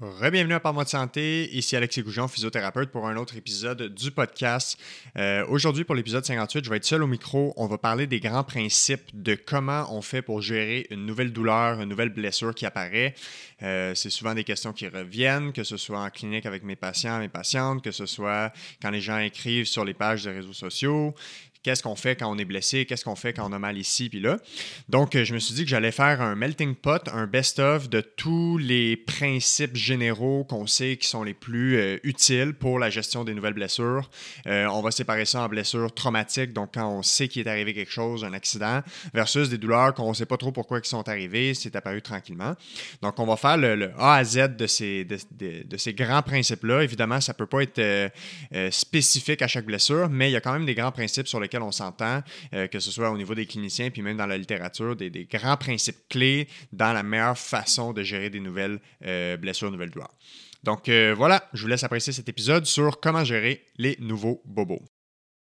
Bienvenue à Parle-moi de santé, ici Alexis Goujon, physiothérapeute, pour un autre épisode du podcast. Euh, aujourd'hui, pour l'épisode 58, je vais être seul au micro. On va parler des grands principes de comment on fait pour gérer une nouvelle douleur, une nouvelle blessure qui apparaît. Euh, c'est souvent des questions qui reviennent, que ce soit en clinique avec mes patients, mes patientes, que ce soit quand les gens écrivent sur les pages des réseaux sociaux qu'est-ce qu'on fait quand on est blessé, qu'est-ce qu'on fait quand on a mal ici, puis là. Donc, euh, je me suis dit que j'allais faire un melting pot, un best-of de tous les principes généraux qu'on sait qui sont les plus euh, utiles pour la gestion des nouvelles blessures. Euh, on va séparer ça en blessures traumatiques, donc quand on sait qu'il est arrivé quelque chose, un accident, versus des douleurs qu'on ne sait pas trop pourquoi ils sont arrivées, c'est apparu tranquillement. Donc, on va faire le, A à Z de ces, de, ces grands principes-là. Évidemment, ça ne peut pas être spécifique à chaque blessure, mais il y a quand même des grands principes sur lesquels on s'entend, euh, que ce soit au niveau des cliniciens, puis même dans la littérature, des, grands principes clés dans la meilleure façon de gérer des nouvelles euh, blessures, nouvelles douleurs. Donc euh, voilà, je vous laisse apprécier cet épisode sur comment gérer les nouveaux bobos.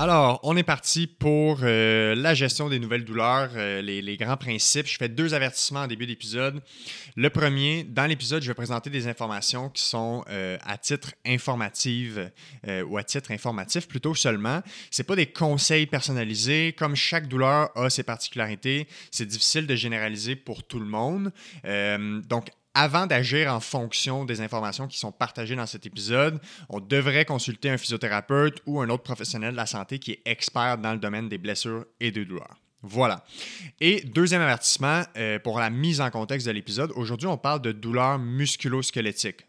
Alors, on est parti pour euh, la gestion des nouvelles douleurs, euh, les, grands principes. Je fais deux avertissements en début d'épisode. Le premier, dans l'épisode, je vais présenter des informations qui sont euh, à titre informatif ou à titre informatif plutôt seulement. Ce pas des conseils personnalisés. Comme chaque douleur a ses particularités, c'est difficile de généraliser pour tout le monde. donc, avant d'agir en fonction des informations qui sont partagées dans cet épisode, on devrait consulter un physiothérapeute ou un autre professionnel de la santé qui est expert dans le domaine des blessures et des douleurs. Voilà. Et deuxième avertissement euh, pour la mise en contexte de l'épisode. Aujourd'hui, on parle de douleurs musculo-squelettiques.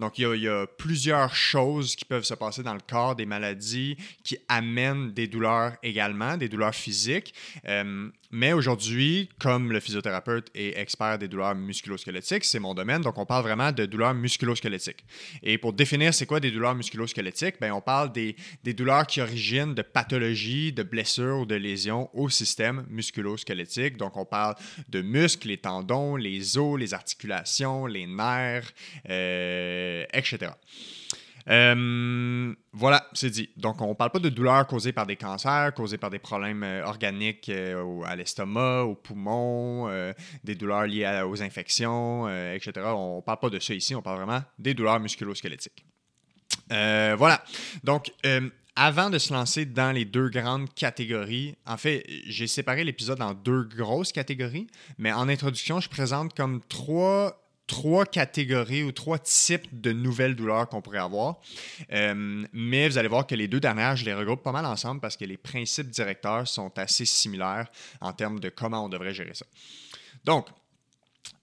Donc, il y, a, plusieurs choses qui peuvent se passer dans le corps, des maladies qui amènent des douleurs également, des douleurs physiques. Euh, mais aujourd'hui, comme le physiothérapeute est expert des douleurs musculo-squelettiques, c'est mon domaine, donc on parle vraiment de douleurs musculo-squelettiques. Et pour définir c'est quoi des douleurs musculo-squelettiques, ben, on parle des, des douleurs qui originent de pathologies, de blessures ou de lésions au système musculo-squelettique. Donc on parle de muscles, les tendons, les os, les articulations, les nerfs, euh, etc. Euh, voilà, c'est dit. Donc, on ne parle pas de douleurs causées par des cancers, causées par des problèmes euh, organiques à l'estomac, aux poumons, des douleurs liées aux infections, etc. On ne parle pas de ça ici, on parle vraiment des douleurs musculo-squelettiques. voilà. Donc, avant de se lancer dans les deux grandes catégories, en fait, j'ai séparé l'épisode en deux grosses catégories, mais en introduction, je présente comme trois trois catégories ou trois types de nouvelles douleurs qu'on pourrait avoir. Euh, mais vous allez voir que les deux dernières, je les regroupe pas mal ensemble parce que les principes directeurs sont assez similaires en termes de comment on devrait gérer ça. Donc,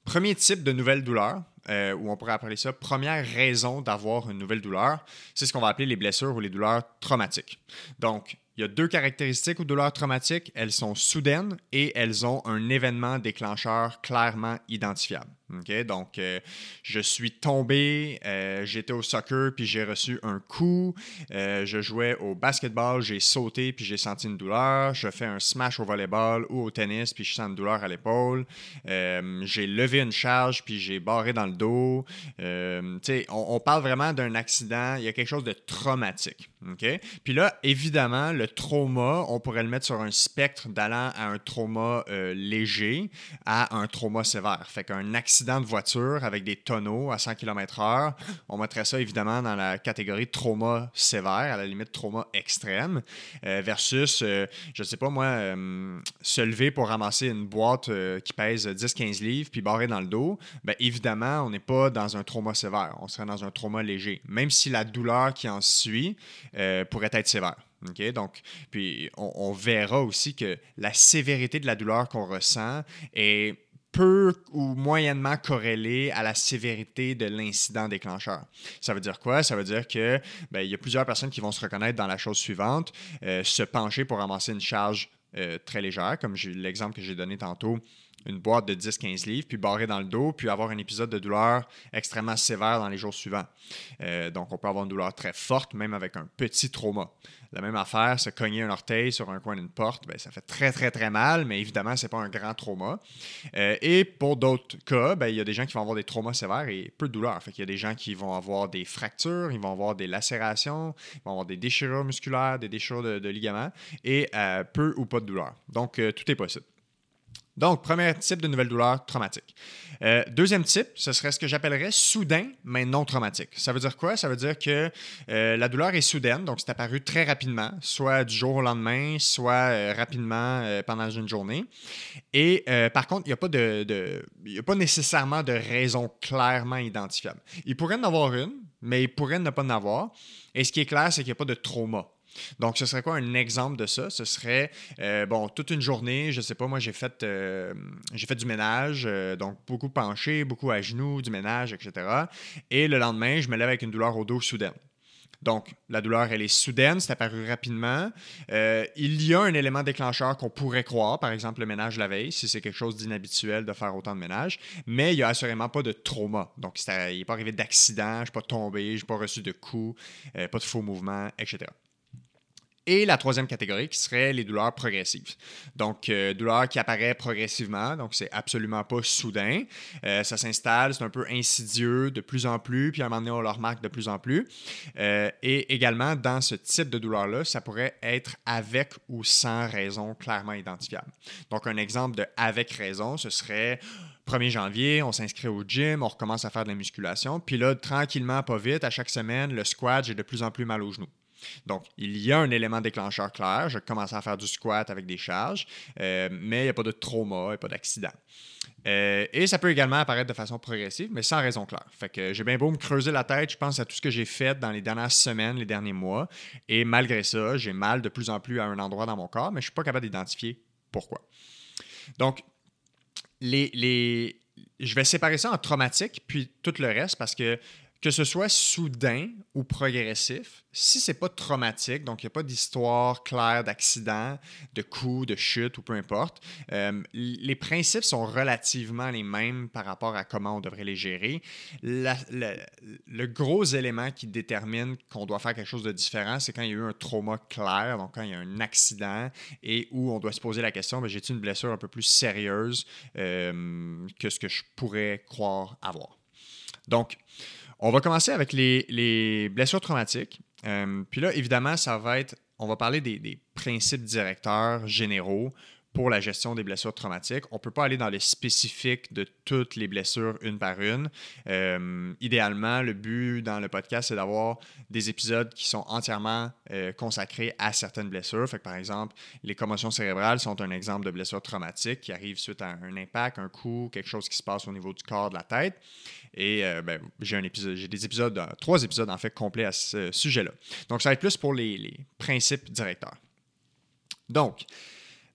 premier type de nouvelle douleur, euh, ou on pourrait appeler ça première raison d'avoir une nouvelle douleur, c'est ce qu'on va appeler les blessures ou les douleurs traumatiques. Donc, il y a deux caractéristiques aux douleurs traumatiques. Elles sont soudaines et elles ont un événement déclencheur clairement identifiable. Donc, euh, je suis tombé, euh, j'étais au soccer, puis j'ai reçu un coup. Euh, je jouais au basketball, j'ai sauté, puis j'ai senti une douleur. Je fais un smash au volleyball ou au tennis, puis je sens une douleur à l'épaule. j'ai levé une charge, puis j'ai barré dans le dos. On, on, parle vraiment d'un accident, il y a quelque chose de traumatique. Puis là, évidemment, le trauma, on pourrait le mettre sur un spectre d'allant à un trauma léger à un trauma sévère. Fait qu'un accident accident de voiture avec des tonneaux à 100 km/h, on mettrait ça évidemment dans la catégorie trauma sévère, à la limite trauma extrême, euh, versus, euh, je ne sais pas moi, euh, se lever pour ramasser une boîte qui pèse 10-15 livres puis barrer dans le dos. Bien, évidemment, on n'est pas dans un trauma sévère, on serait dans un trauma léger, même si la douleur qui en suit pourrait être sévère. Donc, puis on, verra aussi que la sévérité de la douleur qu'on ressent est peu ou moyennement corrélé à la sévérité de l'incident déclencheur. Ça veut dire quoi? Ça veut dire que ben, il y a plusieurs personnes qui vont se reconnaître dans la chose suivante, euh, se pencher pour ramasser une charge euh, très légère, comme l'exemple que j'ai donné tantôt, une boîte de 10-15 livres, puis barrer dans le dos, puis avoir un épisode de douleur extrêmement sévère dans les jours suivants. Euh, donc, on peut avoir une douleur très forte, même avec un petit trauma. La même affaire, se cogner un orteil sur un coin d'une porte, ben, ça fait très, très, très mal, mais évidemment, ce n'est pas un grand trauma. Euh, et pour d'autres cas, ben, il y a des gens qui vont avoir des traumas sévères et peu de douleur. Fait il y a des gens qui vont avoir des fractures, ils vont avoir des lacérations, ils vont avoir des déchirures musculaires, des déchirures de, ligaments et euh, peu ou pas de douleur. Donc, tout est possible. Donc, premier type de nouvelle douleur traumatique. Euh, deuxième type, ce serait ce que j'appellerais soudain, mais non traumatique. Ça veut dire quoi? Ça veut dire que euh, la douleur est soudaine, donc c'est apparu très rapidement, soit du jour au lendemain, soit euh, rapidement pendant une journée. Et par contre, il n'y a, pas de, a pas nécessairement de raison clairement identifiable. Il pourrait en avoir une, mais il pourrait ne pas en avoir. Et ce qui est clair, c'est qu'il n'y a pas de trauma. Donc, ce serait quoi un exemple de ça? Ce serait, euh, bon, toute une journée, je sais pas, moi, j'ai fait, euh, j'ai fait du ménage, euh, donc beaucoup penché, beaucoup à genoux, du ménage, etc. Et le lendemain, je me lève avec une douleur au dos soudaine. Donc, la douleur, elle est soudaine, c'est apparu rapidement. il y a un élément déclencheur qu'on pourrait croire, par exemple le ménage la veille, si c'est quelque chose d'inhabituel de faire autant de ménage, mais il n'y a assurément pas de trauma. Donc, il n'est pas arrivé d'accident, je ne suis pas tombé, je n'ai pas reçu de coups, pas de faux mouvements, etc. Et la troisième catégorie qui serait les douleurs progressives. Donc, euh, douleur qui apparaît progressivement, donc c'est absolument pas soudain. Euh, ça s'installe, c'est un peu insidieux de plus en plus, puis à un moment donné, on le remarque de plus en plus. Euh, et également, dans ce type de douleur-là, ça pourrait être avec ou sans raison clairement identifiable. Donc, un exemple de avec raison, ce serait 1er janvier, on s'inscrit au gym, on recommence à faire de la musculation, puis là, tranquillement, pas vite, à chaque semaine, le squat, j'ai de plus en plus mal aux genoux. Donc, il y a un élément déclencheur clair. Je commence à faire du squat avec des charges, euh, mais il n'y a pas de trauma, il n'y a pas d'accident. Euh, et ça peut également apparaître de façon progressive, mais sans raison claire. Fait que j'ai bien beau me creuser la tête, je pense à tout ce que j'ai fait dans les dernières semaines, les derniers mois, et malgré ça, j'ai mal de plus en plus à un endroit dans mon corps, mais je ne suis pas capable d'identifier pourquoi. Donc, les, les, je vais séparer ça en traumatique, puis tout le reste, parce que que ce soit soudain ou progressif, si c'est pas traumatique, donc il n'y a pas d'histoire claire d'accident, de coup, de chute ou peu importe, euh, les principes sont relativement les mêmes par rapport à comment on devrait les gérer. le gros élément qui détermine qu'on doit faire quelque chose de différent, c'est quand il y a eu un trauma clair, donc quand il y a un accident et où on doit se poser la question, ben, j'ai-tu une blessure un peu plus sérieuse euh, que ce que je pourrais croire avoir? Donc, on va commencer avec les, blessures traumatiques. Euh, puis là, évidemment, ça va être, on va parler des principes directeurs généraux pour la gestion des blessures traumatiques. On ne peut pas aller dans les spécifiques de toutes les blessures une par une. Euh, idéalement, le but dans le podcast, c'est d'avoir des épisodes qui sont entièrement euh, consacrés à certaines blessures. Fait par exemple, les commotions cérébrales sont un exemple de blessure traumatique qui arrive suite à un impact, un coup, quelque chose qui se passe au niveau du corps, de la tête. Et euh, ben, j'ai épisode, des épisodes, trois épisodes en fait complets à ce sujet-là. Donc, ça va être plus pour les, les principes directeurs. Donc,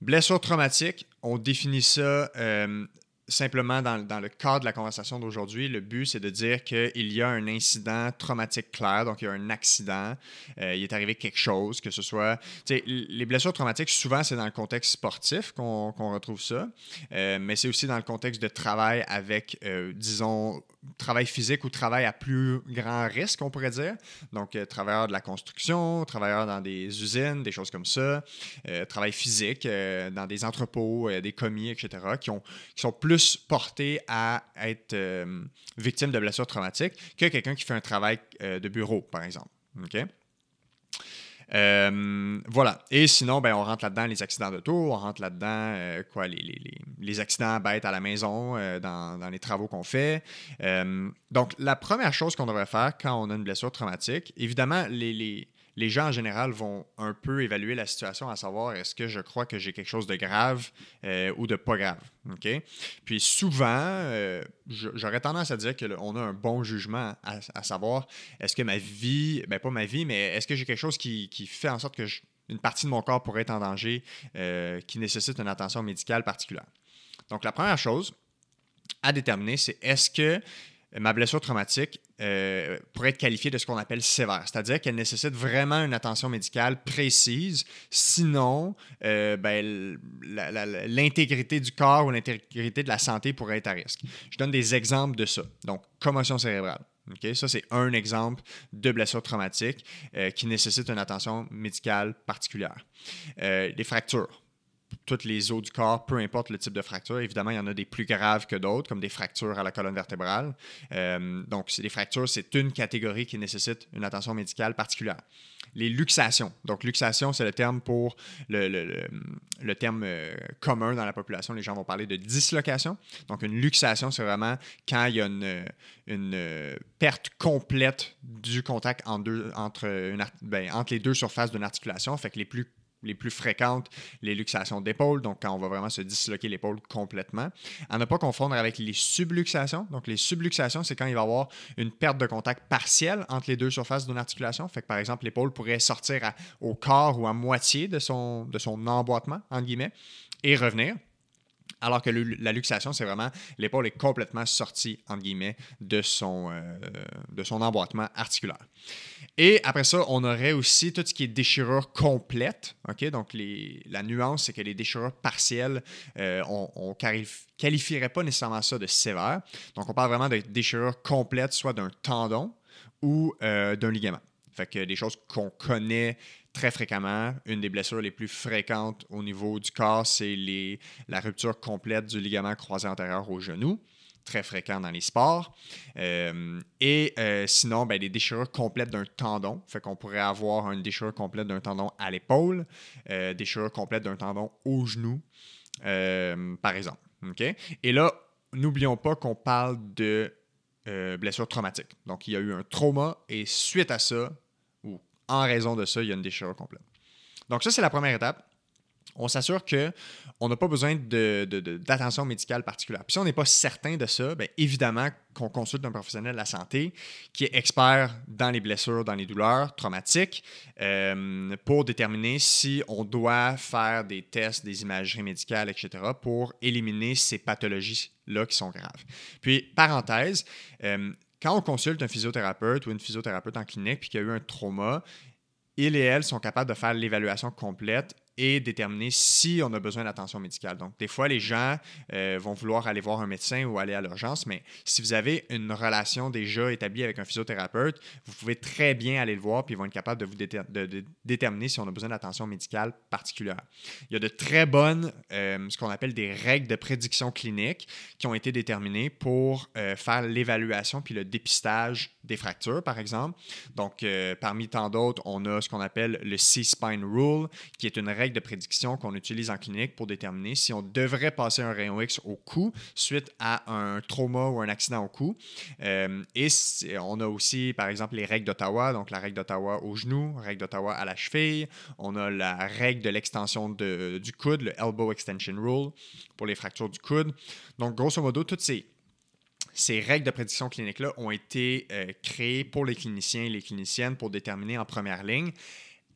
Blessure traumatique, on définit ça euh, simplement dans, le cadre de la conversation d'aujourd'hui, le but, c'est de dire qu'il y a un incident traumatique clair, donc il y a un accident, euh, il est arrivé quelque chose, que ce soit... Les blessures traumatiques, souvent, c'est dans le contexte sportif qu'on retrouve ça, euh, mais c'est aussi dans le contexte de travail avec, disons, travail physique ou travail à plus grand risque, on pourrait dire. Donc, travailleurs de la construction, travailleurs dans des usines, des choses comme ça, travail physique dans des entrepôts, des commis, etc., qui, qui sont plus porté à être euh, victime de blessures traumatiques que quelqu'un qui fait un travail euh, de bureau, par exemple. OK? Euh, voilà. Et sinon, ben, on rentre là-dedans les accidents d'auto, on rentre là-dedans quoi, les, les, les, accidents bêtes à la maison, dans, dans, les travaux qu'on fait. donc, la première chose qu'on devrait faire quand on a une blessure traumatique, évidemment, les, les gens en général vont un peu évaluer la situation à savoir est-ce que je crois que j'ai quelque chose de grave euh, ou de pas grave. Puis souvent, euh, j'aurais tendance à dire qu'on a un bon jugement à, savoir est-ce que ma vie, ben pas ma vie, mais est-ce que j'ai quelque chose qui, fait en sorte que une partie de mon corps pourrait être en danger, euh, qui nécessite une attention médicale particulière. Donc la première chose, à déterminer, c'est est-ce que ma blessure traumatique euh, pourrait être qualifiée de ce qu'on appelle sévère, c'est-à-dire qu'elle nécessite vraiment une attention médicale précise, sinon euh, ben, l'intégrité du corps ou l'intégrité de la santé pourrait être à risque. Je donne des exemples de ça. Donc, commotion cérébrale. Ça, c'est un exemple de blessure traumatique euh, qui nécessite une attention médicale particulière. les fractures toutes les os du corps, peu importe le type de fracture. Évidemment, il y en a des plus graves que d'autres, comme des fractures à la colonne vertébrale. Euh, donc, les fractures, c'est une catégorie qui nécessite une attention médicale particulière. Les luxations. Donc, luxation, c'est le terme pour le, terme euh, commun dans la population. Les gens vont parler de dislocation. Donc, une luxation, c'est vraiment quand il y a une, perte complète du contact ben, entre les deux surfaces d'une articulation. Fait que les plus les plus fréquentes, les luxations d'épaule, donc quand on va vraiment se disloquer l'épaule complètement. À ne pas confondre avec les subluxations. Donc, les subluxations, c'est quand il va y avoir une perte de contact partielle entre les deux surfaces d'une articulation. Fait que, par exemple, l'épaule pourrait sortir au corps ou à moitié de son, de son emboîtement, entre guillemets, et revenir. Alors que la luxation, c'est vraiment l'épaule est complètement sortie, entre guillemets, de son, euh, de emboîtement articulaire. Et après ça, on aurait aussi tout ce qui est déchirure complète. Donc, la nuance, c'est que les déchirures partielles, euh, on ne qualifierait pas nécessairement ça de sévère. Donc, on parle vraiment de déchirure complète, soit d'un tendon ou euh, d'un ligament. Fait que des choses qu'on connaît très fréquemment. Une des blessures les plus fréquentes au niveau du corps, c'est la rupture complète du ligament croisé antérieur au genou très fréquent dans les sports. Euh, et euh, sinon, ben, des déchirures complètes d'un tendon. Fait qu'on pourrait avoir une déchirure complète d'un tendon à l'épaule, euh, déchirure complète d'un tendon au genou, par exemple. Et là, n'oublions pas qu'on parle de blessure traumatique. Donc, il y a eu un trauma et suite à ça, en raison de ça, il y a une déchirure complète. Donc ça, c'est la première étape. On s'assure qu'on n'a pas besoin d'attention médicale particulière. Puis si on n'est pas certain de ça, bien évidemment qu'on consulte un professionnel de la santé qui est expert dans les blessures, dans les douleurs traumatiques, euh, pour déterminer si on doit faire des tests, des imageries médicales, etc., pour éliminer ces pathologies-là qui sont graves. Puis, parenthèse, euh, quand on consulte un physiothérapeute ou une physiothérapeute en clinique puis qu'il y a eu un trauma, ils et elles sont capables de faire l'évaluation complète et déterminer si on a besoin d'attention médicale. Donc, des fois, les gens euh, vont vouloir aller voir un médecin ou aller à l'urgence, mais si vous avez une relation déjà établie avec un physiothérapeute, vous pouvez très bien aller le voir, puis ils vont être capables de vous déterminer si on a besoin d'attention médicale particulière. Il y a de très bonnes, euh, ce qu'on appelle des règles de prédiction clinique qui ont été déterminées pour euh, faire l'évaluation puis le dépistage des fractures, par exemple. Donc, parmi tant d'autres, on a ce qu'on appelle le C-Spine Rule, qui est une règle de prédiction qu'on utilise en clinique pour déterminer si on devrait passer un rayon X au cou suite à un trauma ou un accident au cou. Euh, et on a aussi, par exemple, les règles d'Ottawa, donc la règle d'Ottawa au genou, règle d'Ottawa à la cheville. On a la règle de l'extension du coude, le Elbow Extension Rule, pour les fractures du coude. Donc, grosso modo, toutes ces ces règles de prédiction clinique-là ont été euh, créées pour les cliniciens et les cliniciennes pour déterminer en première ligne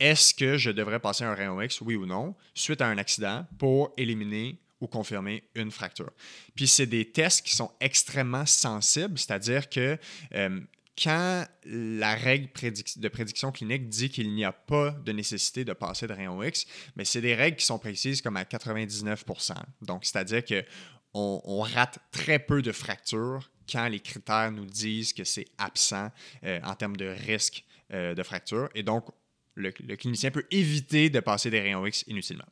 est-ce que je devrais passer un rayon X, oui ou non, suite à un accident pour éliminer ou confirmer une fracture? Puis c'est des tests qui sont extrêmement sensibles, c'est-à-dire que euh, quand la règle de prédiction clinique dit qu'il n'y a pas de nécessité de passer de rayon X, mais c'est des règles qui sont précises comme à 99% Donc, c'est-à-dire qu'on on rate très peu de fractures quand les critères nous disent que c'est absent euh, en termes de risque euh, de fracture. Et donc, le, clinicien peut éviter de passer des rayons X inutilement.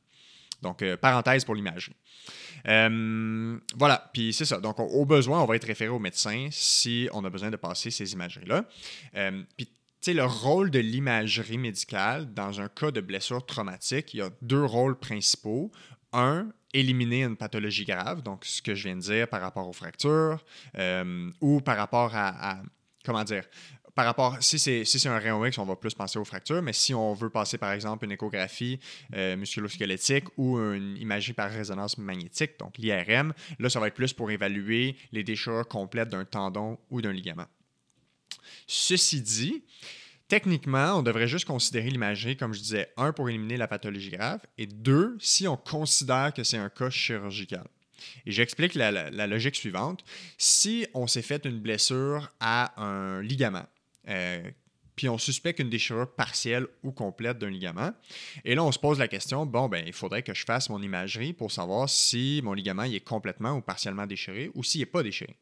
Donc, euh, parenthèse pour l'imagerie. Euh, voilà, puis c'est ça. Donc, au besoin, on va être référé au médecin si on a besoin de passer ces imageries-là. Euh, puis, tu sais, le rôle de l'imagerie médicale dans un cas de blessure traumatique, il y a deux rôles principaux. Un, éliminer une pathologie grave, donc ce que je viens de dire par rapport aux fractures ou par rapport à comment dire, par rapport, si c'est si un rayon X, on va plus penser aux fractures, mais si on veut passer par exemple une échographie euh, musculosquelettique ou une imagerie par résonance magnétique, donc l'IRM, là, ça va être plus pour évaluer les déchirures complètes d'un tendon ou d'un ligament. Ceci dit, techniquement, on devrait juste considérer l'imagerie, comme je disais, un, pour éliminer la pathologie grave, et deux, si on considère que c'est un cas chirurgical. Et j'explique la, la, logique suivante. Si on s'est fait une blessure à un ligament, euh, puis on suspecte une déchirure partielle ou complète d'un ligament. Et là, on se pose la question, bon, ben, il faudrait que je fasse mon imagerie pour savoir si mon ligament est complètement ou partiellement déchiré ou s'il n'est pas déchiré.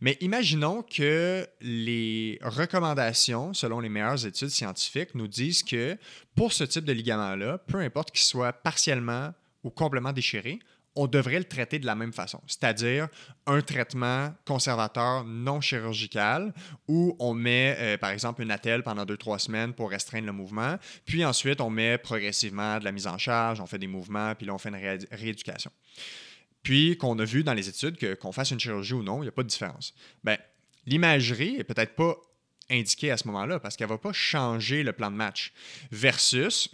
Mais imaginons que les recommandations, selon les meilleures études scientifiques, nous disent que pour ce type de ligament-là, peu importe qu'il soit partiellement ou complètement déchiré, on devrait le traiter de la même façon, c'est-à-dire un traitement conservateur non chirurgical où on met, euh, par exemple, une attelle pendant deux, trois semaines pour restreindre le mouvement, puis ensuite on met progressivement de la mise en charge, on fait des mouvements, puis là on fait une rééducation. Puis qu'on a vu dans les études que qu'on fasse une chirurgie ou non, il n'y a pas de différence. Ben, l'imagerie est peut-être pas indiquée à ce moment-là parce qu'elle ne va pas changer le plan de match versus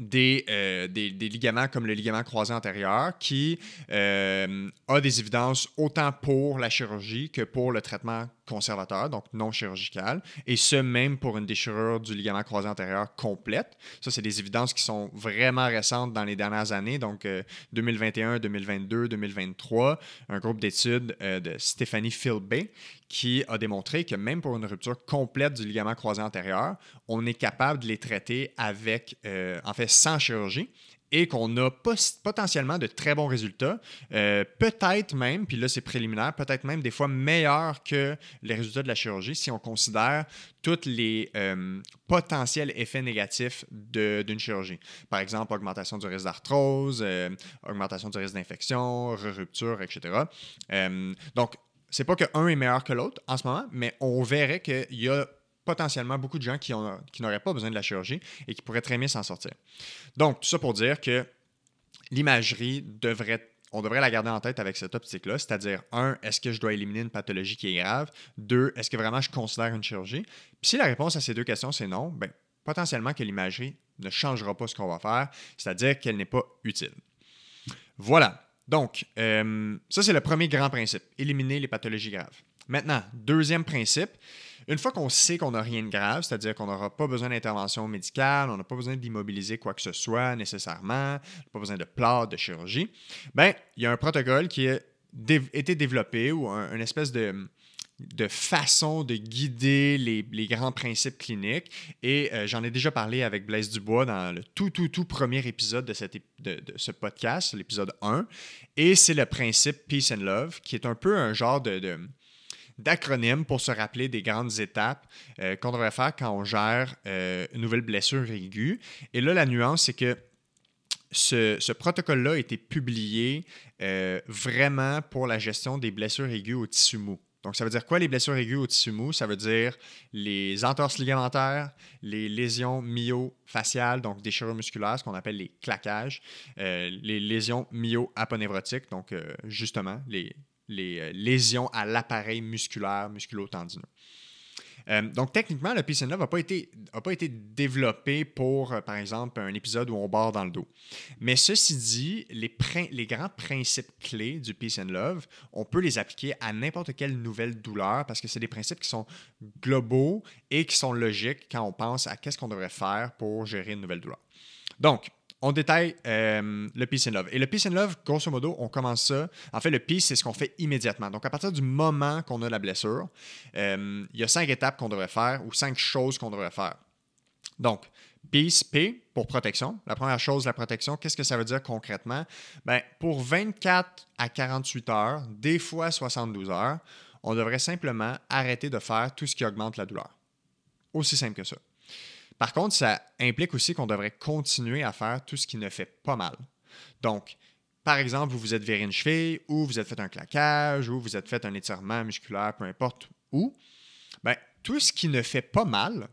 euh, des, des, ligaments comme le ligament croisé antérieur qui euh, a des évidences autant pour la chirurgie que pour le traitement conservateur, donc non chirurgical, et ce même pour une déchirure du ligament croisé antérieur complète. Ça, c'est des évidences qui sont vraiment récentes dans les dernières années, donc 2021, 2022, 2023, un groupe d'études euh, de Stéphanie Philbay qui a démontré que même pour une rupture complète du ligament croisé antérieur, on est capable de les traiter avec, euh, en fait, sans chirurgie et qu'on a potentiellement de très bons résultats, euh, peut-être même, puis là c'est préliminaire, peut-être même des fois meilleurs que les résultats de la chirurgie si on considère tous les euh, potentiels effets négatifs d'une chirurgie. Par exemple, augmentation du risque d'arthrose, augmentation du risque d'infection, rupture, etc. donc, c'est pas qu'un est meilleur que l'autre en ce moment, mais on verrait qu'il y a potentiellement beaucoup de gens qui, n'auraient pas besoin de la chirurgie et qui pourraient très bien s'en sortir. Donc, tout ça pour dire que l'imagerie devrait on devrait la garder en tête avec cette optique-là, c'est-à-dire, un, est-ce que je dois éliminer une pathologie qui est grave? Deux, est-ce que vraiment je considère une chirurgie? Puis si la réponse à ces deux questions, c'est non, bien, potentiellement que l'imagerie ne changera pas ce qu'on va faire, c'est-à-dire qu'elle n'est pas utile. Voilà. Donc, euh, ça, c'est le premier grand principe, éliminer les pathologies graves. Maintenant, deuxième principe, une fois qu'on sait qu'on n'a rien de grave, c'est-à-dire qu'on n'aura pas besoin d'intervention médicale, on n'a pas besoin d'immobiliser quoi que ce soit nécessairement, pas besoin de plâtre, de chirurgie, ben, il y a un protocole qui a été développé ou une espèce de, façon de guider les, grands principes cliniques. Et euh, j'en ai déjà parlé avec Blaise Dubois dans le tout, tout, tout premier épisode de, ce podcast, l'épisode 1. Et c'est le principe Peace and Love, qui est un peu un genre de, d'acronyme pour se rappeler des grandes étapes euh, qu'on devrait faire quand on gère euh, une nouvelle blessure aiguë. Et là, la nuance, c'est que ce, protocole-là a été publié vraiment pour la gestion des blessures aiguës au tissu mou. Donc, ça veut dire quoi les blessures aiguës au tissu mou? Ça veut dire les entorses ligamentaires, les lésions myofaciales, donc déchirures musculaires, ce qu'on appelle les claquages, euh, les lésions myo-aponévrotiques, donc euh, justement les, les euh, lésions à l'appareil musculaire, musculo-tendineux. Euh, donc, techniquement, le Peace and Love n'a pas, été, pas été développé pour, euh, par exemple, un épisode où on barre dans le dos. Mais ceci dit, les, les grands principes clés du Peace and Love, on peut les appliquer à n'importe quelle nouvelle douleur parce que c'est des principes qui sont globaux et qui sont logiques quand on pense à qu'est-ce qu'on devrait faire pour gérer une nouvelle douleur. Donc, on détaille euh, le peace and love. Et le peace and love, grosso modo, on commence ça. En fait, le peace, c'est ce qu'on fait immédiatement. Donc, à partir du moment qu'on a la blessure, euh, il y a cinq étapes qu'on devrait faire ou cinq choses qu'on devrait faire. Donc, peace, P pour protection. La première chose, la protection, qu'est-ce que ça veut dire concrètement? Bien, pour 24 à 48 heures, des fois 72 heures, on devrait simplement arrêter de faire tout ce qui augmente la douleur. Aussi simple que ça. Par contre, ça implique aussi qu'on devrait continuer à faire tout ce qui ne fait pas mal. Donc, par exemple, vous vous êtes viré une cheville ou vous êtes fait un claquage ou vous êtes fait un étirement musculaire, peu importe où, ben, tout ce qui ne fait pas mal,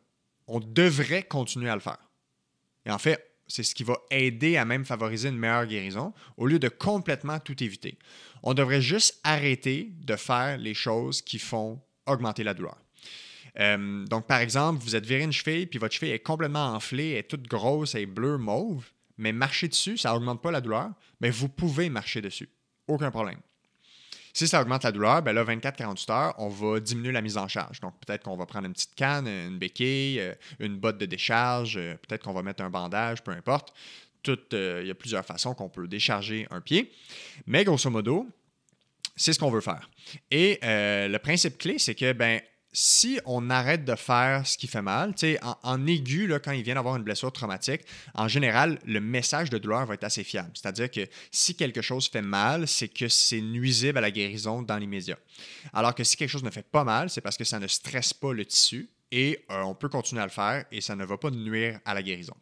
on devrait continuer à le faire. Et en fait, c'est ce qui va aider à même favoriser une meilleure guérison au lieu de complètement tout éviter. On devrait juste arrêter de faire les choses qui font augmenter la douleur. Euh, donc, par exemple, vous êtes viré une cheville, puis votre cheville est complètement enflée, est toute grosse, est bleue, mauve, mais marcher dessus, ça n'augmente pas la douleur, mais vous pouvez marcher dessus. Aucun problème. Si ça augmente la douleur, ben là, 24-48 heures, on va diminuer la mise en charge. Donc, peut-être qu'on va prendre une petite canne, une béquille, euh, une botte de décharge, euh, peut-être qu'on va mettre un bandage, peu importe. il y a plusieurs façons qu'on peut décharger un pied. Mais grosso modo, c'est ce qu'on veut faire. Et le principe clé, c'est que ben, si on arrête de faire ce qui fait mal, en, en aigu, quand il vient d'avoir une blessure traumatique, en général, le message de douleur va être assez fiable. C'est-à-dire que si quelque chose fait mal, c'est que c'est nuisible à la guérison dans l'immédiat. Alors que si quelque chose ne fait pas mal, c'est parce que ça ne stresse pas le tissu et euh, on peut continuer à le faire et ça ne va pas nuire à la guérison.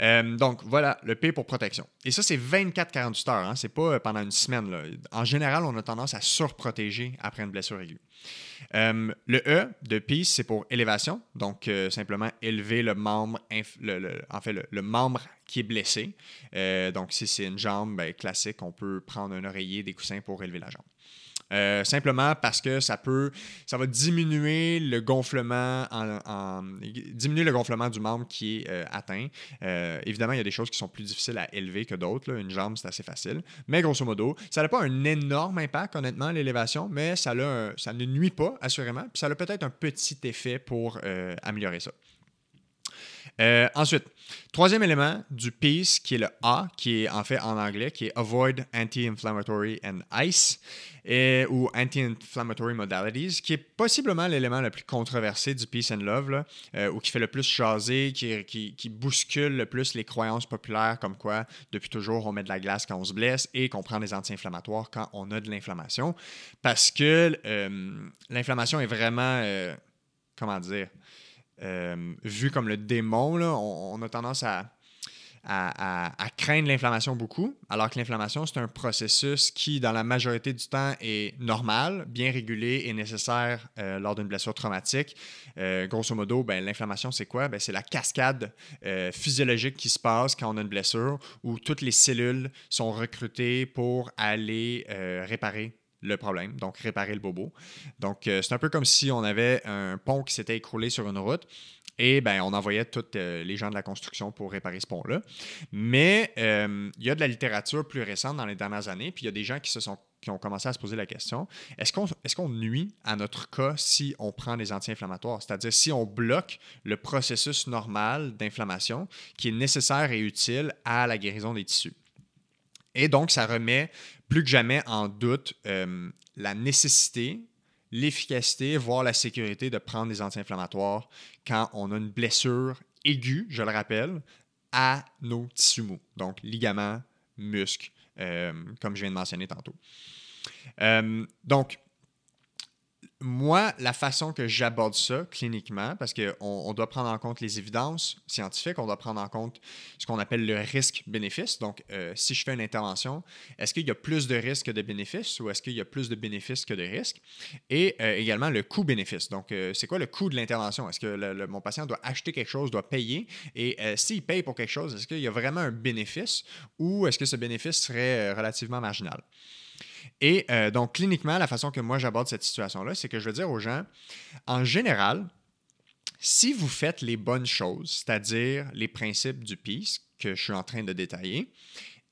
Euh, donc, voilà, le P pour protection. Et ça, c'est 24-48 heures. Hein, c'est pas euh, pendant une semaine. En général, on a tendance à surprotéger après une blessure aiguë. Euh, le E de Peace, c'est pour élévation. Donc, simplement élever le membre, en fait, le, membre qui est blessé. donc, si c'est une jambe ben, classique, on peut prendre un oreiller, des coussins pour élever la jambe. Euh, simplement parce que ça peut, ça va diminuer le gonflement, en, diminuer le gonflement du membre qui est euh, atteint. Euh, évidemment, il y a des choses qui sont plus difficiles à élever que d'autres. Une jambe, c'est assez facile. Mais grosso modo, ça n'a pas un énorme impact, honnêtement, l'élévation, mais ça, ça ne nuit pas, assurément. Puis ça a peut-être un petit effet pour améliorer ça. ensuite, Troisième élément du PEACE, qui est le A, qui est en fait en anglais, qui est Avoid Anti-Inflammatory and Ice, ou Anti-Inflammatory Modalities, qui est possiblement l'élément le plus controversé du Peace and Love, euh, ou qui fait le plus chaser, qui, qui, bouscule le plus les croyances populaires, comme quoi, depuis toujours, on met de la glace quand on se blesse et qu'on prend des anti-inflammatoires quand on a de l'inflammation, parce que euh, l'inflammation est vraiment, euh, comment dire, euh, vu comme le démon, on, a tendance à, craindre l'inflammation beaucoup, alors que l'inflammation, c'est un processus qui, dans la majorité du temps, est normal, bien régulé et nécessaire euh, lors d'une blessure traumatique. Euh, grosso modo, ben, l'inflammation, c'est quoi? Ben, c'est la cascade physiologique qui se passe quand on a une blessure, où toutes les cellules sont recrutées pour aller réparer le problème, donc réparer le bobo. Donc, euh, c'est un peu comme si on avait un pont qui s'était écroulé sur une route et ben, on envoyait tous euh, les gens de la construction pour réparer ce pont-là. Mais euh, il y a de la littérature plus récente dans les dernières années, puis il y a des gens qui, ont commencé à se poser la question est-ce qu'on est nuit à notre cas si on prend des anti-inflammatoires? C'est-à-dire si on bloque le processus normal d'inflammation qui est nécessaire et utile à la guérison des tissus. Et donc, ça remet plus que jamais en doute euh, la nécessité, l'efficacité, voire la sécurité de prendre des anti-inflammatoires quand on a une blessure aiguë, je le rappelle, à nos tissus mous, donc ligaments, muscles, euh, comme je viens de mentionner tantôt. Euh, donc, moi, la façon que j'aborde ça cliniquement, parce qu'on on doit prendre en compte les évidences scientifiques, on doit prendre en compte ce qu'on appelle le risque-bénéfice. Donc, euh, si je fais une intervention, est-ce qu'il y a plus de risques que de bénéfices ou est-ce qu'il y a plus de bénéfices que de risques? Et euh, également le coût-bénéfice. Donc, euh, c'est quoi le coût de l'intervention? Est-ce que mon patient doit acheter quelque chose, doit payer? Et s'il paye pour quelque chose, est-ce qu'il y a vraiment un bénéfice ou est-ce que ce bénéfice serait relativement marginal? Et euh, donc, cliniquement, la façon que moi j'aborde cette situation-là, c'est que je veux dire aux gens, en général, si vous faites les bonnes choses, c'est-à-dire les principes du PIS que je suis en train de détailler,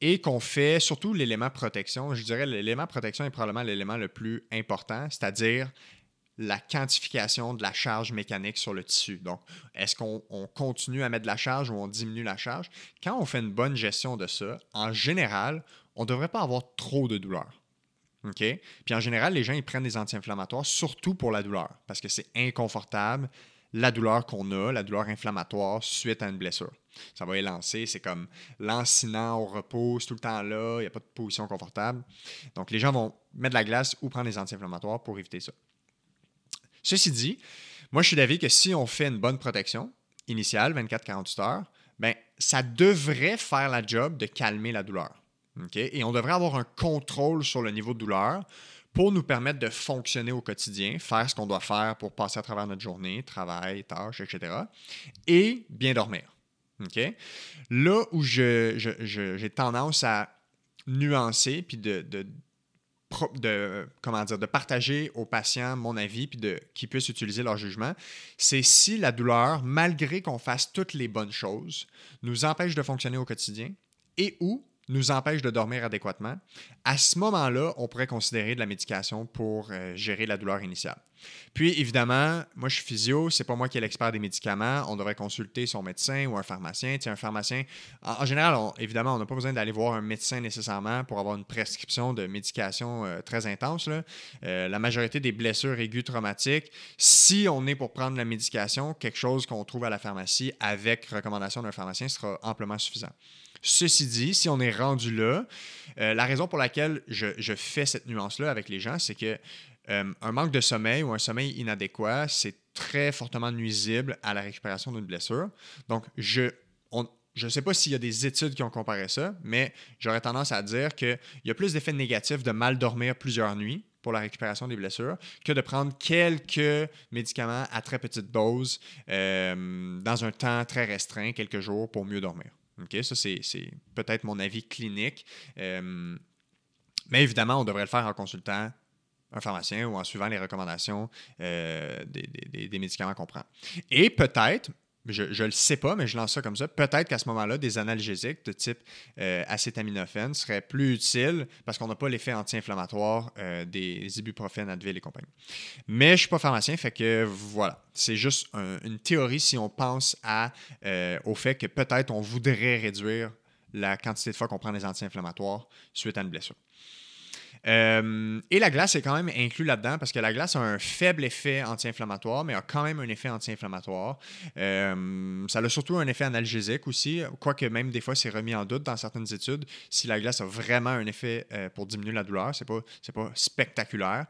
et qu'on fait surtout l'élément protection, je dirais l'élément protection est probablement l'élément le plus important, c'est-à-dire la quantification de la charge mécanique sur le tissu. Donc, est-ce qu'on continue à mettre de la charge ou on diminue la charge? Quand on fait une bonne gestion de ça, en général, on ne devrait pas avoir trop de douleur. OK? Puis en général, les gens, ils prennent des anti-inflammatoires, surtout pour la douleur, parce que c'est inconfortable, la douleur qu'on a, la douleur inflammatoire suite à une blessure. Ça va élancer, c'est comme lancinant, on repose tout le temps là, il n'y a pas de position confortable. Donc, les gens vont mettre de la glace ou prendre des anti-inflammatoires pour éviter ça. Ceci dit, moi, je suis d'avis que si on fait une bonne protection initiale, 24-48 heures, ben, ça devrait faire la job de calmer la douleur. Et on devrait avoir un contrôle sur le niveau de douleur pour nous permettre de fonctionner au quotidien, faire ce qu'on doit faire pour passer à travers notre journée, travail, tâches, etc. Et bien dormir. Là où j'ai tendance à nuancer puis de, de, comment dire, de partager aux patients mon avis puis de qu'ils puissent utiliser leur jugement, c'est si la douleur, malgré qu'on fasse toutes les bonnes choses, nous empêche de fonctionner au quotidien et ou nous empêche de dormir adéquatement, à ce moment-là, on pourrait considérer de la médication pour euh, gérer la douleur initiale. Puis évidemment, moi je suis physio, c'est pas moi qui est l'expert des médicaments. On devrait consulter son médecin ou un pharmacien. Un pharmacien, en, général, évidemment, on n'a pas besoin d'aller voir un médecin nécessairement pour avoir une prescription de médication euh, très intense. Euh, la majorité des blessures aiguës traumatiques, si on est pour prendre la médication, quelque chose qu'on trouve à la pharmacie avec recommandation d'un pharmacien sera amplement suffisant. Ceci dit, si on est rendu là, euh, la raison pour laquelle je, fais cette nuance-là avec les gens, c'est que euh, un manque de sommeil ou un sommeil inadéquat, c'est très fortement nuisible à la récupération d'une blessure. Donc, je ne sais pas s'il y a des études qui ont comparé ça, mais j'aurais tendance à dire qu'il y a plus d'effets négatifs de mal dormir plusieurs nuits pour la récupération des blessures que de prendre quelques médicaments à très petite dose euh, dans un temps très restreint, quelques jours, pour mieux dormir. Ça, c'est peut-être mon avis clinique. Euh, mais évidemment, on devrait le faire en consultant un pharmacien ou en suivant les recommandations euh, des, médicaments qu'on prend. Et peut-être, je ne le sais pas, mais je lance ça comme ça. Peut-être qu'à ce moment-là, des analgésiques de type euh, acétaminophène seraient plus utiles parce qu'on n'a pas l'effet anti-inflammatoire euh, des ibuprofènes, Advil et compagnie. Mais je ne suis pas pharmacien, fait que voilà. C'est juste une théorie si on pense euh, au fait que peut-être on voudrait réduire la quantité de fois qu'on prend des anti-inflammatoires suite à une blessure. Euh, et la glace est quand même inclus là-dedans parce que la glace a un faible effet anti-inflammatoire, mais a quand même un effet anti-inflammatoire. Euh, ça a surtout un effet analgésique aussi, quoique même des fois c'est remis en doute dans certaines études si la glace a vraiment un effet euh, pour diminuer la douleur. C'est pas, pas spectaculaire.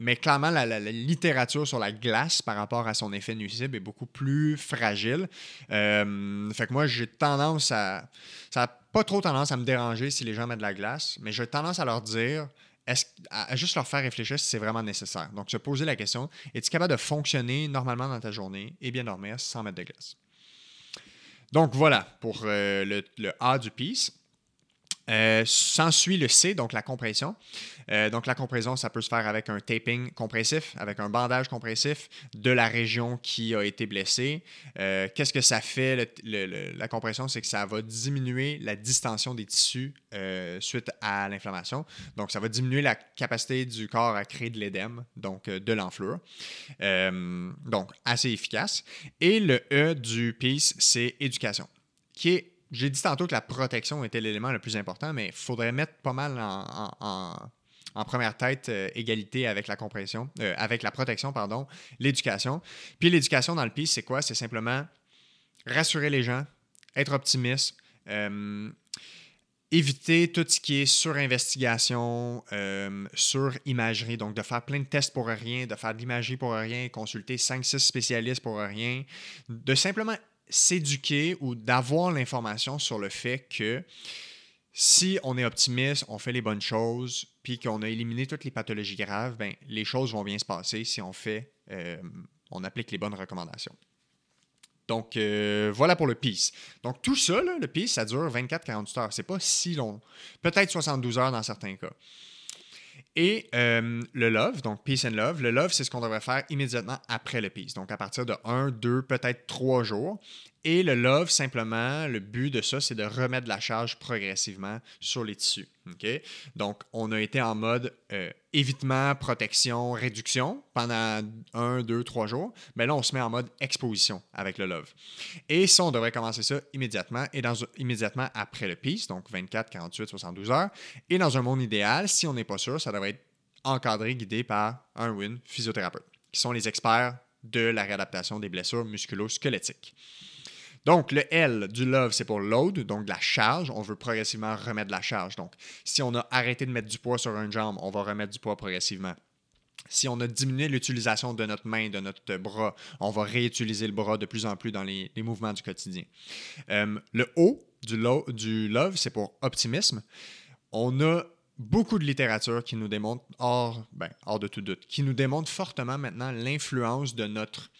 Mais clairement, la, littérature sur la glace par rapport à son effet nuisible est beaucoup plus fragile. Fait que moi, j'ai tendance à. Pas trop tendance à me déranger si les gens mettent de la glace, mais j'ai tendance à leur dire. Est-ce, à, juste leur faire réfléchir si c'est vraiment nécessaire. Donc, se poser la question es-tu capable de fonctionner normalement dans ta journée et bien dormir sans mettre de glace? Donc, voilà pour euh, le, le, A du peace. Euh, s'ensuit le C, donc la compression. Euh, donc la compression, ça peut se faire avec un taping compressif, avec un bandage compressif de la région qui a été blessée. Euh, qu'est-ce que ça fait, la compression? C'est que ça va diminuer la distension des tissus suite à l'inflammation. Donc ça va diminuer la capacité du corps à créer de l'édème, donc de l'enflure. donc assez efficace. Et le E du PEACE, c'est éducation, qui est j'ai dit tantôt que la protection était l'élément le plus important, mais il faudrait mettre pas mal en, première tête euh, égalité avec la compression, euh, avec la protection, pardon, l'éducation. Puis l'éducation dans le PIS, c'est quoi? C'est simplement rassurer les gens, être optimiste, euh, éviter tout ce qui est sur-investigation, sur imagerie, donc de faire plein de tests pour rien, de faire de l'imagerie pour rien, consulter 5-6 spécialistes pour rien, de simplement s'éduquer ou d'avoir l'information sur le fait que si on est optimiste, on fait les bonnes choses, puis qu'on a éliminé toutes les pathologies graves, ben, les choses vont bien se passer si on fait, euh, on applique les bonnes recommandations. Donc, euh, voilà pour le PEACE. Donc, tout ça, le PEACE, ça dure 24-48 heures. C'est pas si long. Peut-être 72 heures dans certains cas. Et euh, le love, donc peace and love, le love, c'est ce qu'on devrait faire immédiatement après le peace. Donc à partir de 1, 2, peut-être 3 jours. Et le love, simplement, le but de ça, c'est de remettre la charge progressivement sur les tissus. Donc, on a été en mode euh, évitement, protection, réduction pendant un, deux, trois jours. Mais là, on se met en mode exposition avec le love. Et ça, on devrait commencer ça immédiatement et immédiatement après le peace, donc 24, 48, 72 heures. Et dans un monde idéal, si on n'est pas sûr, ça devrait être encadré, guidé par un WIN physiothérapeute, qui sont les experts de la réadaptation des blessures musculo-squelettiques. Donc, le L du love, c'est pour load, donc la charge. On veut progressivement remettre la charge. Donc, si on a arrêté de mettre du poids sur une jambe, on va remettre du poids progressivement. Si on a diminué l'utilisation de notre main, de notre bras, on va réutiliser le bras de plus en plus dans les, mouvements du quotidien. Euh, le O du, du love, c'est pour optimisme. On a beaucoup de littérature qui nous démontre, hors, ben, hors de tout doute, qui nous démontre fortement maintenant l'influence de notre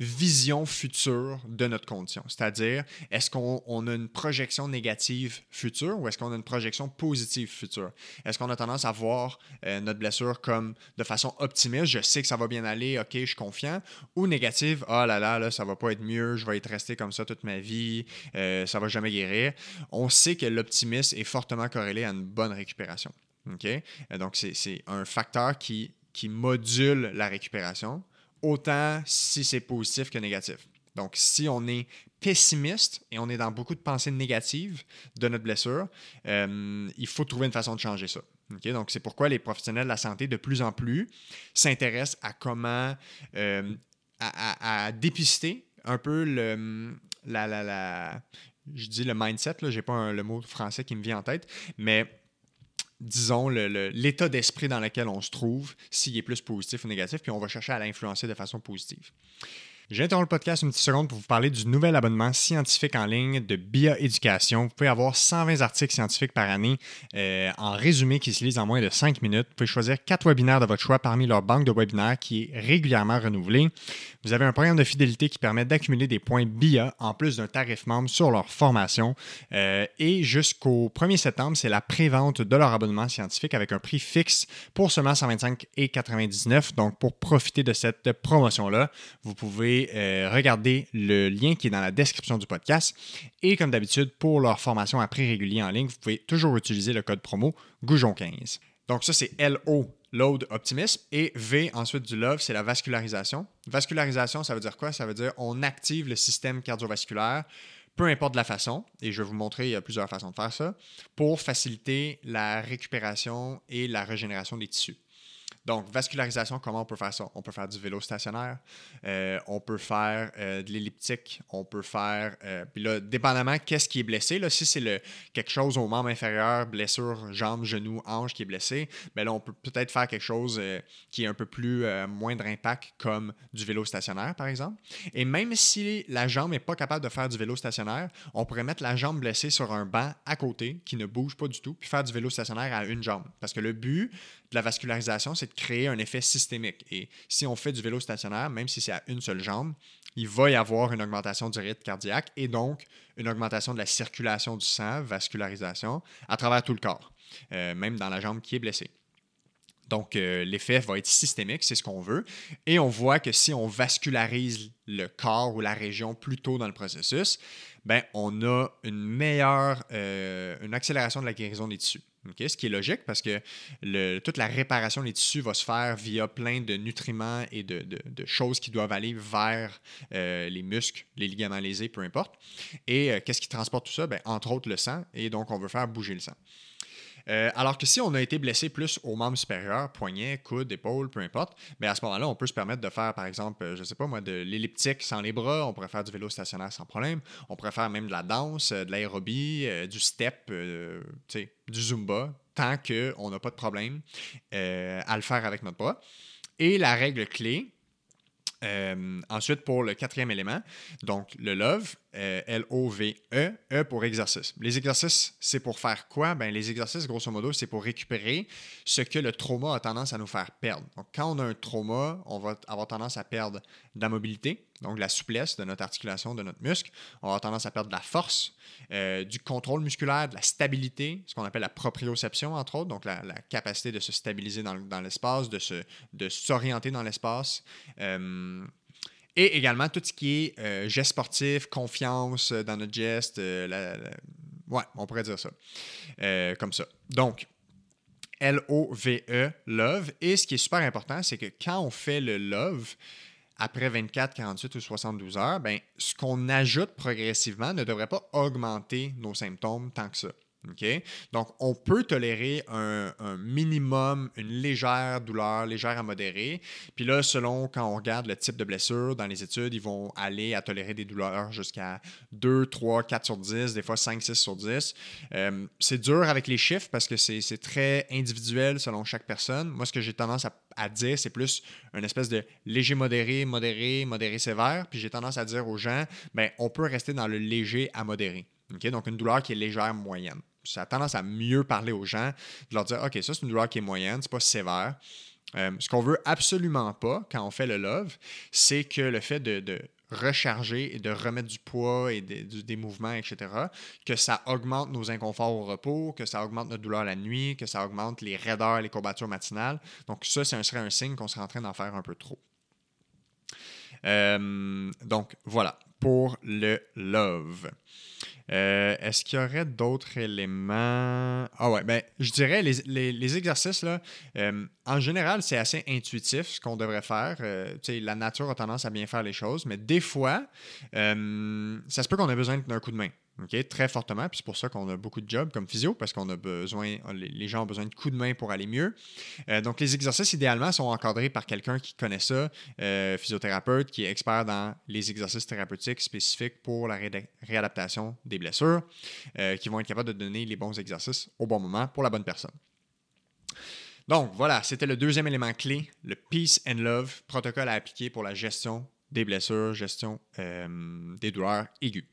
vision future de notre condition. C'est-à-dire, est-ce qu'on a une projection négative future ou est-ce qu'on a une projection positive future? Est-ce qu'on a tendance à voir euh, notre blessure comme de façon optimiste, je sais que ça va bien aller, ok, je suis confiant, ou négative, oh là là, là ça va pas être mieux, je vais être resté comme ça toute ma vie, euh, ça va jamais guérir. On sait que l'optimisme est fortement corrélé à une bonne récupération. Donc, c'est un facteur qui module la récupération, autant si c'est positif que négatif. Donc, si on est pessimiste et on est dans beaucoup de pensées négatives de notre blessure, euh, il faut trouver une façon de changer ça. Donc, c'est pourquoi les professionnels de la santé, de plus en plus, s'intéressent à comment, euh, à, dépister un peu le, la, la, la, je dis le mindset, je n'ai pas le mot français qui me vient en tête, mais disons, l'état d'esprit dans lequel on se trouve, s'il est plus positif ou négatif, puis on va chercher à l'influencer de façon positive. J'interromps le podcast une petite seconde pour vous parler du nouvel abonnement scientifique en ligne de BIA Éducation. Vous pouvez avoir 120 articles scientifiques par année euh, en résumé qui se lisent en moins de 5 minutes. Vous pouvez choisir 4 webinaires de votre choix parmi leur banque de webinaires qui est régulièrement renouvelée. Vous avez un programme de fidélité qui permet d'accumuler des points BIA en plus d'un tarif membre sur leur formation. Euh, et jusqu'au 1er septembre, c'est la prévente de leur abonnement scientifique avec un prix fixe pour seulement 125,99. Donc, pour profiter de cette promotion-là, vous pouvez euh, regarder le lien qui est dans la description du podcast. Et comme d'habitude, pour leur formation à prix régulier en ligne, vous pouvez toujours utiliser le code promo Goujon15. Donc ça, c'est LO, Load Optimism. Et V, ensuite du Love, c'est la vascularisation. Vascularisation, ça veut dire quoi? Ça veut dire on active le système cardiovasculaire peu importe la façon, et je vais vous montrer, il y a plusieurs façons de faire ça, pour faciliter la récupération et la régénération des tissus. Donc, vascularisation, comment on peut faire ça? On peut faire du vélo stationnaire, euh, on peut faire euh, de l'elliptique, on peut faire. Euh, puis là, dépendamment qu'est-ce qui est blessé, là, si c'est quelque chose au membre inférieur, blessure, jambe, genou, hanche qui est blessé, bien là, on peut peut-être faire quelque chose qui est un peu plus moindre impact, comme du vélo stationnaire, par exemple. Et même si la jambe n'est pas capable de faire du vélo stationnaire, on pourrait mettre la jambe blessée sur un banc à côté qui ne bouge pas du tout, puis faire du vélo stationnaire à une jambe. Parce que le but de la vascularisation, c'est de créer un effet systémique. Et si on fait du vélo stationnaire, même si c'est à une seule jambe, il va y avoir une augmentation du rythme cardiaque et donc une augmentation de la circulation du sang, vascularisation, à travers tout le corps, euh, même dans la jambe qui est blessée. Donc, euh, l'effet va être systémique, c'est ce qu'on veut. Et on voit que si on vascularise le corps ou la région plus tôt dans le processus, ben, on a une meilleure, euh, une accélération de la guérison des tissus ce qui est logique parce que toute la réparation des tissus va se faire via plein de nutriments et de, choses qui doivent aller vers euh, les muscles, les ligaments lésés, peu importe. Et euh, qu'est-ce qui transporte tout ça? Ben, entre autres, le sang. Et donc, on veut faire bouger le sang. Euh, alors que si on a été blessé plus aux membres supérieurs, poignet, coude, épaule, peu importe, mais à ce moment-là, on peut se permettre de faire, par exemple, euh, je ne sais pas moi, de l'elliptique sans les bras, on pourrait faire du vélo stationnaire sans problème, on pourrait faire même de la danse, euh, de l'aérobie, du step, du zumba, tant qu'on n'a pas de problème à le faire avec notre bras. Et la règle clé, ensuite, pour le quatrième élément, donc le love, euh, L-O-V-E, E pour exercice. Les exercices, c'est pour faire quoi? Ben, les exercices, grosso modo, c'est pour récupérer ce que le trauma a tendance à nous faire perdre. Donc, quand on a un trauma, on va avoir tendance à perdre de la mobilité, donc la souplesse de notre articulation, de notre muscle. On va avoir tendance à perdre de la force, euh, du contrôle musculaire, de la stabilité, ce qu'on appelle la proprioception, entre autres, donc la, capacité de se stabiliser dans, l'espace, de, de s'orienter dans l'espace. Euh, et également tout ce qui est euh, geste sportif, confiance euh, dans notre geste. Euh, ouais, on pourrait dire ça. comme ça. Donc, L-O-V-E, love. Et ce qui est super important, c'est que quand on fait le love, après 24, 48 ou 72 heures, ben, ce qu'on ajoute progressivement ne devrait pas augmenter nos symptômes tant que ça. Donc, on peut tolérer un, minimum, une légère douleur, légère à modérée. Puis là, selon quand on regarde le type de blessure, dans les études, ils vont aller à tolérer des douleurs jusqu'à 2, 3, 4 sur 10, des fois 5, 6 sur 10. Euh, c'est dur avec les chiffres parce que c'est très individuel selon chaque personne. Moi, ce que j'ai tendance à, dire, c'est plus une espèce de léger modéré, modéré, modéré sévère. Puis j'ai tendance à dire aux gens, ben, on peut rester dans le léger à modéré. Donc, une douleur qui est légère, moyenne ça a tendance à mieux parler aux gens, de leur dire OK, ça c'est une douleur qui est moyenne, c'est pas sévère. Euh, ce qu'on veut absolument pas quand on fait le love, c'est que le fait de, recharger et de remettre du poids et des mouvements, etc., que ça augmente nos inconforts au repos, que ça augmente notre douleur la nuit, que ça augmente les raideurs, les courbatures matinales. Donc ça, ce serait un signe qu'on serait en train d'en faire un peu trop. Euh, donc voilà, pour le love. Euh, est-ce qu'il y aurait d'autres éléments? Ah ouais, ben, je dirais les, exercices, là, euh, en général, c'est assez intuitif ce qu'on devrait faire. Euh, la nature a tendance à bien faire les choses, mais des fois, ça se peut qu'on ait besoin d'un coup de main très fortement. Puis c'est pour ça qu'on a beaucoup de jobs comme physio, parce qu'on a besoin, les gens ont besoin de coups de main pour aller mieux. Euh, donc, les exercices, idéalement, sont encadrés par quelqu'un qui connaît ça, euh, physiothérapeute, qui est expert dans les exercices thérapeutiques spécifiques pour la réadaptation des blessures, euh, qui vont être capables de donner les bons exercices au bon moment pour la bonne personne. Donc, voilà, c'était le deuxième élément clé, le Peace and Love, protocole à appliquer pour la gestion des blessures, gestion des douleurs aiguës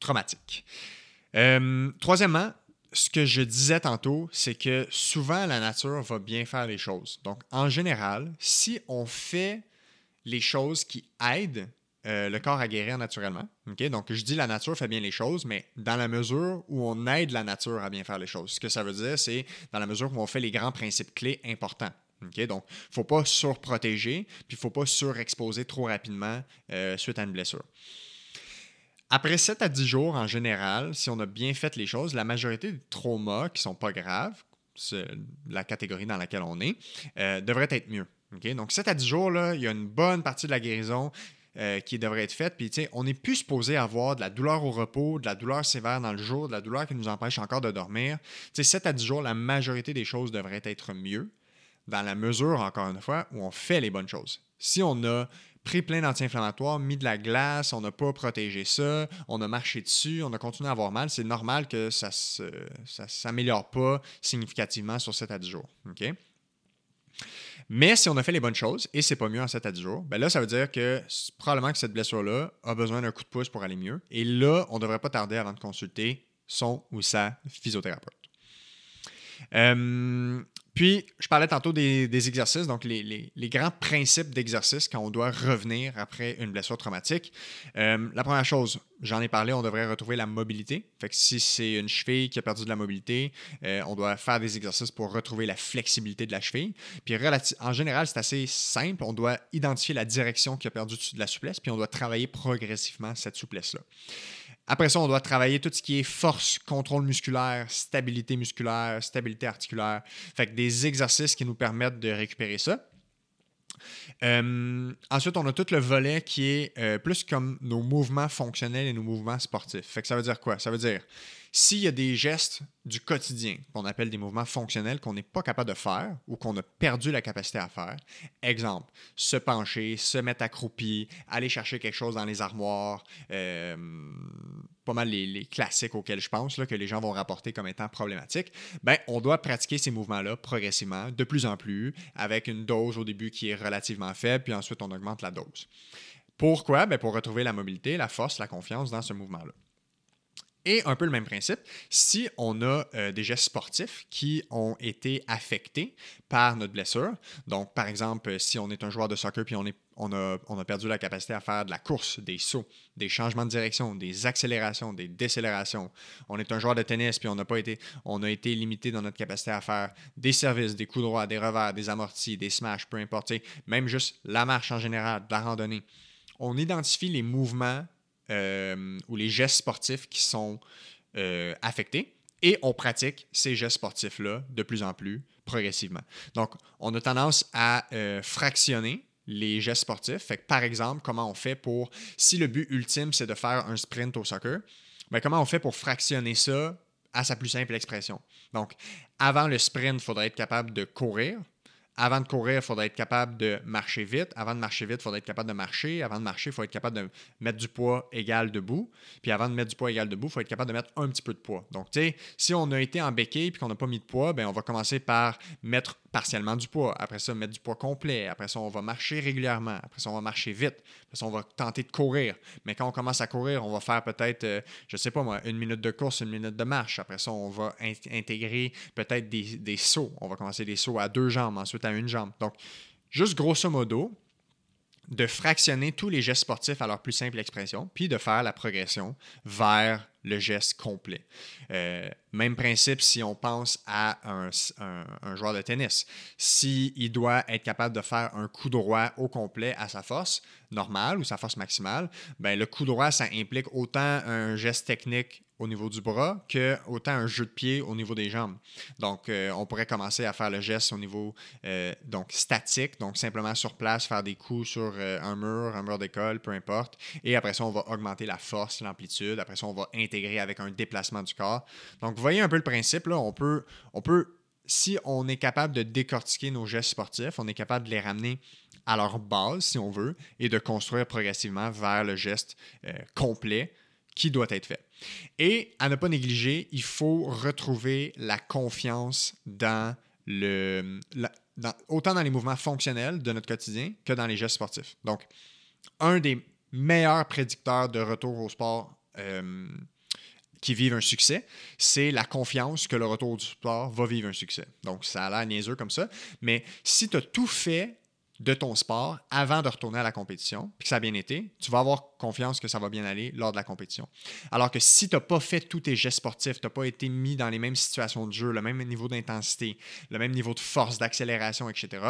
traumatique. Euh, troisièmement, ce que je disais tantôt, c'est que souvent la nature va bien faire les choses. Donc, en général, si on fait les choses qui aident euh, le corps à guérir naturellement, donc je dis la nature fait bien les choses, mais dans la mesure où on aide la nature à bien faire les choses. Ce que ça veut dire, c'est dans la mesure où on fait les grands principes clés importants. donc, il ne faut pas surprotéger, puis il ne faut pas surexposer trop rapidement euh, suite à une blessure. Après 7 à 10 jours, en général, si on a bien fait les choses, la majorité des traumas qui ne sont pas graves, c'est la catégorie dans laquelle on est, euh, devrait être mieux. Donc, 7 à 10 jours, il y a une bonne partie de la guérison euh, qui devrait être faite. Puis, on n'est plus supposé avoir de la douleur au repos, de la douleur sévère dans le jour, de la douleur qui nous empêche encore de dormir. sais, 7 à 10 jours, la majorité des choses devraient être mieux, dans la mesure, encore une fois, où on fait les bonnes choses. Si on a pris plein d'anti-inflammatoires, mis de la glace, on n'a pas protégé ça, on a marché dessus, on a continué à avoir mal, c'est normal que ça ne s'améliore pas significativement sur 7 à 10 jours. Mais si on a fait les bonnes choses et c'est pas mieux en 7 à 10 jours, ben là, ça veut dire que probablement que cette blessure-là a besoin d'un coup de pouce pour aller mieux. Et là, on ne devrait pas tarder avant de consulter son ou sa physiothérapeute. Euh, puis, je parlais tantôt des, exercices, donc les, grands principes d'exercice quand on doit revenir après une blessure traumatique. Euh, la première chose, j'en ai parlé, on devrait retrouver la mobilité. Fait que si c'est une cheville qui a perdu de la mobilité, euh, on doit faire des exercices pour retrouver la flexibilité de la cheville. Puis, en général, c'est assez simple. On doit identifier la direction qui a perdu de la souplesse, puis on doit travailler progressivement cette souplesse-là. Après ça, on doit travailler tout ce qui est force, contrôle musculaire, stabilité musculaire, stabilité articulaire. Fait que des exercices qui nous permettent de récupérer ça. Euh, ensuite, on a tout le volet qui est euh, plus comme nos mouvements fonctionnels et nos mouvements sportifs. Fait que ça veut dire quoi? Ça veut dire s'il y a des gestes du quotidien qu'on appelle des mouvements fonctionnels qu'on n'est pas capable de faire ou qu'on a perdu la capacité à faire, exemple, se pencher, se mettre accroupi, aller chercher quelque chose dans les armoires, euh, pas mal les, classiques auxquels je pense là, que les gens vont rapporter comme étant problématiques, ben, on doit pratiquer ces mouvements-là progressivement, de plus en plus, avec une dose au début qui est relativement faible, puis ensuite on augmente la dose. Pourquoi? Ben, pour retrouver la mobilité, la force, la confiance dans ce mouvement-là. Et un peu le même principe, si on a euh, des gestes sportifs qui ont été affectés par notre blessure, donc par exemple, si on est un joueur de soccer puis on, a, perdu la capacité à faire de la course, des sauts, des changements de direction, des accélérations, des décélérations, on est un joueur de tennis puis on on a été limité dans notre capacité à faire des services, des coups droits, des revers, des amortis, des smash, peu importe, même juste la marche en général, la randonnée. On identifie les mouvements euh, ou les gestes sportifs qui sont euh, affectés. Et on pratique ces gestes sportifs-là de plus en plus progressivement. Donc, on a tendance à euh, fractionner les gestes sportifs. Fait par exemple, comment on fait pour, si le but ultime, c'est de faire un sprint au soccer, ben, comment on fait pour fractionner ça à sa plus simple expression? Donc, avant le sprint, il faudrait être capable de courir avant de courir, il faudrait être capable de marcher vite. Avant de marcher vite, il faudrait être capable de marcher. Avant de marcher, il faut être capable de mettre du poids égal debout. Puis avant de mettre du poids égal debout, il faut être capable de mettre un petit peu de poids. Donc, tu sais, si on a été en béquille et qu'on n'a pas mis de poids, ben on va commencer par mettre partiellement du poids. Après ça, mettre du poids complet. Après ça, on va marcher régulièrement. Après ça, on va marcher vite. Après ça, on va tenter de courir. Mais quand on commence à courir, on va faire peut-être, euh, je sais pas moi, une minute de course, une minute de marche. Après ça, on va intégrer peut-être des, des sauts. On va commencer des sauts à deux jambes, ensuite à une jambe. Donc, juste grosso modo, de fractionner tous les gestes sportifs à leur plus simple expression, puis de faire la progression vers le geste complet. Euh, Même principe si on pense à un, joueur de tennis. S'il doit être capable de faire un coup droit au complet à sa force normale ou sa force maximale, ben le coup droit, ça implique autant un geste technique au niveau du bras que autant un jeu de pied au niveau des jambes. Donc, euh, on pourrait commencer à faire le geste au niveau euh, donc statique, donc simplement sur place, faire des coups sur euh, un mur, un mur d'école, peu importe. Et après ça, on va augmenter la force, l'amplitude. Après ça, on va intégrer avec un déplacement du corps. Donc, voyez un peu le principe, là, on peut, on peut si on est capable de décortiquer nos gestes sportifs, on est capable de les ramener à leur base, si on veut, et de construire progressivement vers le geste complet qui doit être fait. Et à ne pas négliger, il faut retrouver la confiance dans le, autant dans les mouvements fonctionnels de notre quotidien que dans les gestes sportifs. Donc, un des meilleurs prédicteurs de retour au sport euh, qui vivent un succès, c'est la confiance que le retour du sport va vivre un succès. Donc, ça a l'air niaiseux comme ça, mais si tu as tout fait de ton sport avant de retourner à la compétition, puis que ça a bien été, tu vas avoir confiance que ça va bien aller lors de la compétition. Alors que si tu n'as pas fait tous tes gestes sportifs, tu n'as pas été mis dans les mêmes situations de jeu, le même niveau d'intensité, le même niveau de force, d'accélération, etc.,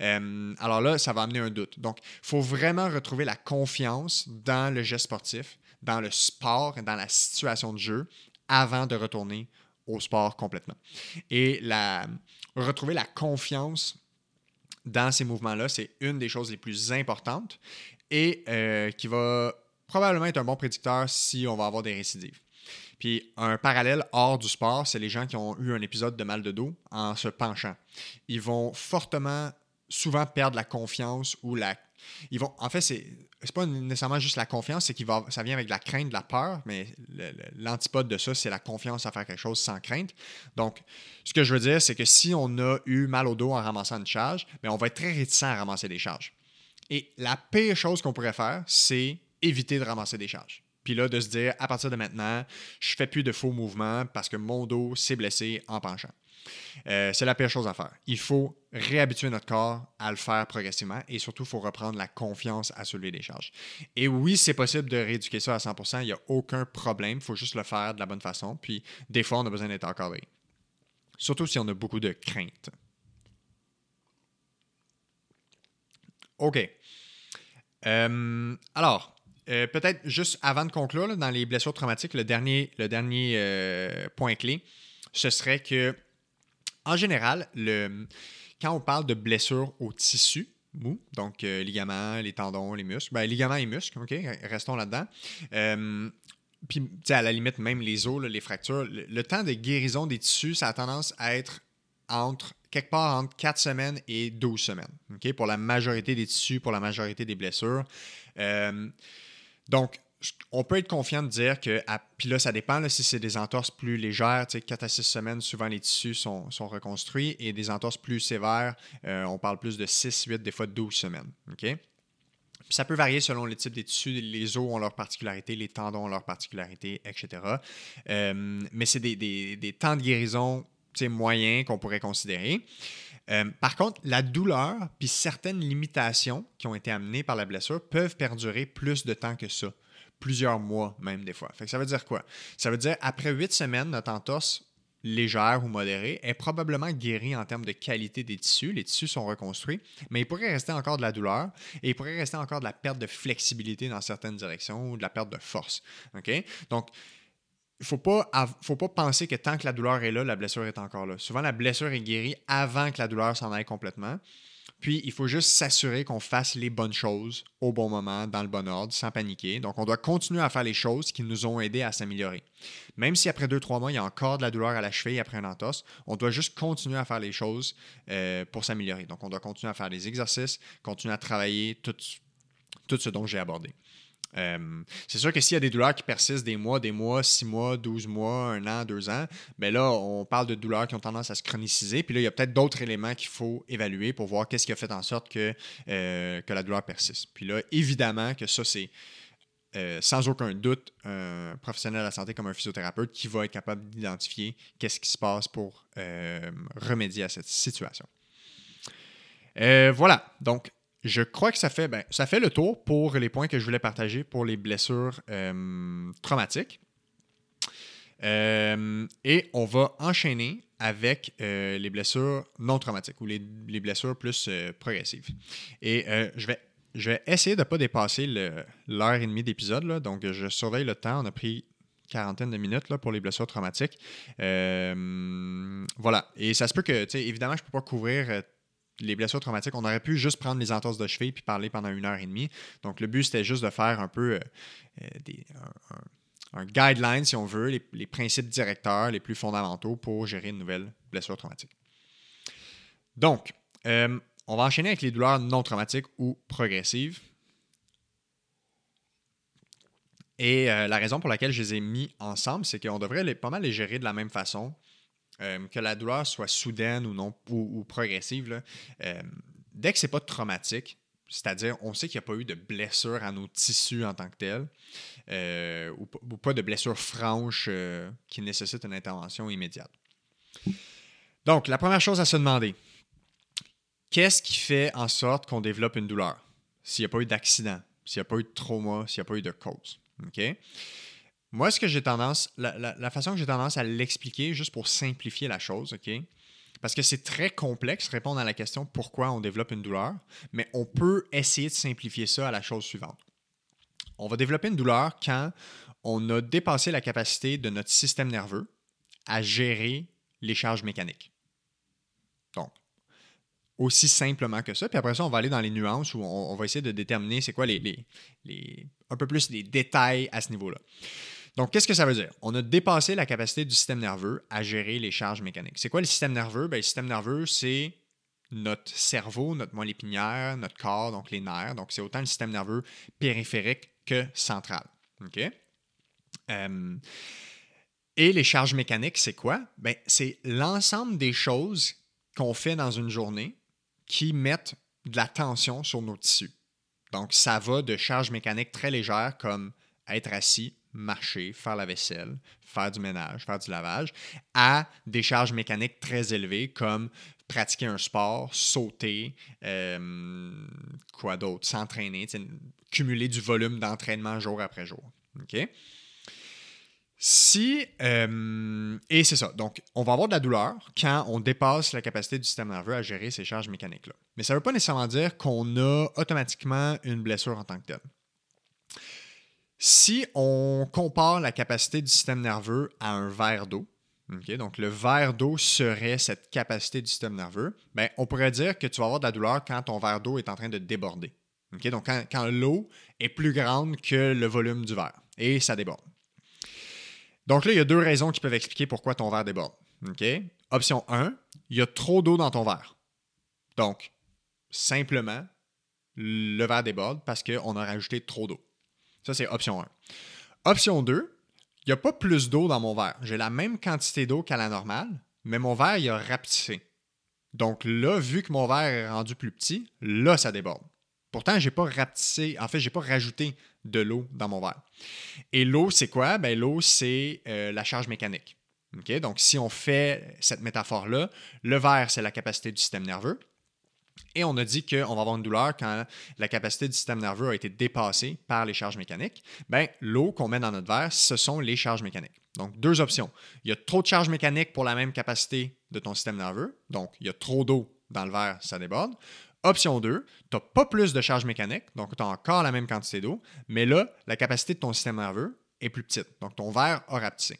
euh, alors là, ça va amener un doute. Donc, il faut vraiment retrouver la confiance dans le geste sportif, dans le sport, dans la situation de jeu, avant de retourner au sport complètement. Et la, retrouver la confiance dans ces mouvements-là, c'est une des choses les plus importantes et euh, qui va probablement être un bon prédicteur si on va avoir des récidives. Puis un parallèle hors du sport, c'est les gens qui ont eu un épisode de mal de dos en se penchant. Ils vont fortement, souvent perdre la confiance ou la ils vont, en fait, c'est n'est pas nécessairement juste la confiance, c'est que ça vient avec la crainte, de la peur, mais l'antipode de ça, c'est la confiance à faire quelque chose sans crainte. Donc, ce que je veux dire, c'est que si on a eu mal au dos en ramassant une charge, ben, on va être très réticent à ramasser des charges. Et la pire chose qu'on pourrait faire, c'est éviter de ramasser des charges. Puis là, de se dire, à partir de maintenant, je fais plus de faux mouvements parce que mon dos s'est blessé en penchant. Euh, c'est la pire chose à faire. Il faut réhabituer notre corps à le faire progressivement et surtout, il faut reprendre la confiance à soulever des charges. Et oui, c'est possible de rééduquer ça à 100%, il n'y a aucun problème, il faut juste le faire de la bonne façon. Puis des fois, on a besoin d'être encadré. Surtout si on a beaucoup de crainte. OK. Euh, alors, euh, peut-être juste avant de conclure, dans les blessures traumatiques, le dernier, le dernier point clé, ce serait que en général, quand on parle de blessures au tissu, mou, donc euh, ligaments, les tendons, les muscles, ben, ligaments et muscles, OK, restons là-dedans. Euh, puis, à la limite, même les os, les fractures, le, temps de guérison des tissus, ça a tendance à être entre quelque part entre 4 semaines et 12 semaines, OK, pour la majorité des tissus, pour la majorité des blessures. Euh, donc, on peut être confiant de dire que, puis là, ça dépend si c'est des entorses plus légères, 4 à 6 semaines, souvent les tissus sont, reconstruits, et des entorses plus sévères, euh, on parle plus de 6, 8, des fois 12 semaines. Ça peut varier selon le type des tissus. Les os ont leurs particularités, les tendons ont leurs particularités, etc. Euh, mais c'est des, temps de guérison moyens qu'on pourrait considérer. Euh, par contre, la douleur puis certaines limitations qui ont été amenées par la blessure peuvent perdurer plus de temps que ça plusieurs mois même des fois. Ça veut dire quoi? Ça veut dire après huit semaines, notre entorse légère ou modérée est probablement guérie en termes de qualité des tissus. Les tissus sont reconstruits, mais il pourrait rester encore de la douleur et il pourrait rester encore de la perte de flexibilité dans certaines directions ou de la perte de force. OK? Donc, il ne faut pas, faut pas penser que tant que la douleur est là, la blessure est encore là. Souvent, la blessure est guérie avant que la douleur s'en aille complètement. Puis, il faut juste s'assurer qu'on fasse les bonnes choses au bon moment, dans le bon ordre, sans paniquer. Donc, on doit continuer à faire les choses qui nous ont aidés à s'améliorer. Même si après deux, trois mois, il y a encore de la douleur à la cheville après un entorse, on doit juste continuer à faire les choses euh, pour s'améliorer. Donc, on doit continuer à faire des exercices, continuer à travailler tout ce dont j'ai abordé. Euh, c'est sûr que s'il y a des douleurs qui persistent des mois, des mois, six mois, douze mois, un an, deux ans, ben là, on parle de douleurs qui ont tendance à se chroniciser. Puis là, il y a peut-être d'autres éléments qu'il faut évaluer pour voir qu'est-ce qui a fait en sorte que, euh, que la douleur persiste. Puis là, évidemment que ça, c'est euh, sans aucun doute un professionnel de la santé comme un physiothérapeute qui va être capable d'identifier qu'est-ce qui se passe pour remédier à cette situation. voilà, donc je crois que ça fait, ben, ça fait le tour pour les points que je voulais partager pour les blessures euh, traumatiques. Euh, et on va enchaîner avec euh, les blessures non traumatiques ou les, blessures plus progressives. Et je, vais, je vais essayer de ne pas dépasser l'heure et demie d'épisode. Donc, je surveille le temps. On a pris quarantaine de minutes là, pour les blessures traumatiques. voilà. Et ça se peut que, évidemment, je ne peux pas couvrir les blessures traumatiques, on aurait pu juste prendre les entorses de cheville puis parler pendant une heure et demie. Donc, le but, c'était juste de faire un peu des, un guideline, si on veut, les, principes directeurs les plus fondamentaux pour gérer une nouvelle blessure traumatique. Donc, euh, on va enchaîner avec les douleurs non traumatiques ou progressives. Et euh, la raison pour laquelle je les ai mis ensemble, c'est qu'on devrait pas mal les gérer de la même façon, euh, que la douleur soit soudaine ou non ou, progressive. dès que ce n'est pas traumatique, c'est-à-dire, on sait qu'il n'y a pas eu de blessure à nos tissus en tant que tel, euh, ou, pas de blessure franche euh, qui nécessite une intervention immédiate. Donc, la première chose à se demander, qu'est-ce qui fait en sorte qu'on développe une douleur? S'il n'y a pas eu d'accident, s'il n'y a pas eu de trauma, s'il n'y a pas eu de cause? Moi, ce que j'ai tendance, la, façon que j'ai tendance à l'expliquer, juste pour simplifier la chose, OK? Parce que c'est très complexe répondre à la question pourquoi on développe une douleur, mais on peut essayer de simplifier ça à la chose suivante. On va développer une douleur quand on a dépassé la capacité de notre système nerveux à gérer les charges mécaniques. Donc, aussi simplement que ça. Puis après ça, on va aller dans les nuances où on, va essayer de déterminer c'est quoi les, les, un peu plus les détails à ce niveau-là. Donc, qu'est-ce que ça veut dire? On a dépassé la capacité du système nerveux à gérer les charges mécaniques. C'est quoi le système nerveux? Ben, le système nerveux, c'est notre cerveau, notre moelle épinière, notre corps, donc les nerfs. Donc, c'est autant le système nerveux périphérique que central. OK? Euh, et les charges mécaniques, c'est quoi? Ben, c'est l'ensemble des choses qu'on fait dans une journée qui mettent de la tension sur nos tissus. Donc, ça va de charges mécaniques très légères comme être assis, marcher, faire la vaisselle, faire du ménage, faire du lavage, à des charges mécaniques très élevées comme pratiquer un sport, sauter, euh, quoi d'autre, s'entraîner, cumuler du volume d'entraînement jour après jour. Si, euh, et c'est ça, donc on va avoir de la douleur quand on dépasse la capacité du système nerveux à gérer ces charges mécaniques-là. Mais ça ne veut pas nécessairement dire qu'on a automatiquement une blessure en tant que telle. Si on compare la capacité du système nerveux à un verre d'eau, donc le verre d'eau serait cette capacité du système nerveux, ben, on pourrait dire que tu vas avoir de la douleur quand ton verre d'eau est en train de déborder. Donc quand, l'eau est plus grande que le volume du verre et ça déborde. Donc là, il y a deux raisons qui peuvent expliquer pourquoi ton verre déborde. Option 1, il y a trop d'eau dans ton verre. Donc, simplement, le verre déborde parce qu'on a rajouté trop d'eau. Ça, c'est option 1. Option 2, il n'y a pas plus d'eau dans mon verre. J'ai la même quantité d'eau qu'à la normale, mais mon verre, il a rapetissé. Donc là, vu que mon verre est rendu plus petit, là, ça déborde. Pourtant, je n'ai pas rapetissé, en fait, je n'ai pas rajouté de l'eau dans mon verre. Et l'eau, c'est quoi? Ben, l'eau, c'est euh, la charge mécanique. Donc, si on fait cette métaphore-là, le verre, c'est la capacité du système nerveux. Et on a dit qu'on va avoir une douleur quand la capacité du système nerveux a été dépassée par les charges mécaniques. Bien, l'eau qu'on met dans notre verre, ce sont les charges mécaniques. Donc, deux options. Il y a trop de charges mécaniques pour la même capacité de ton système nerveux. Donc, il y a trop d'eau dans le verre, ça déborde. Option 2, tu n'as pas plus de charges mécaniques, donc tu as encore la même quantité d'eau, mais là, la capacité de ton système nerveux est plus petite. Donc, ton verre a rapetissé.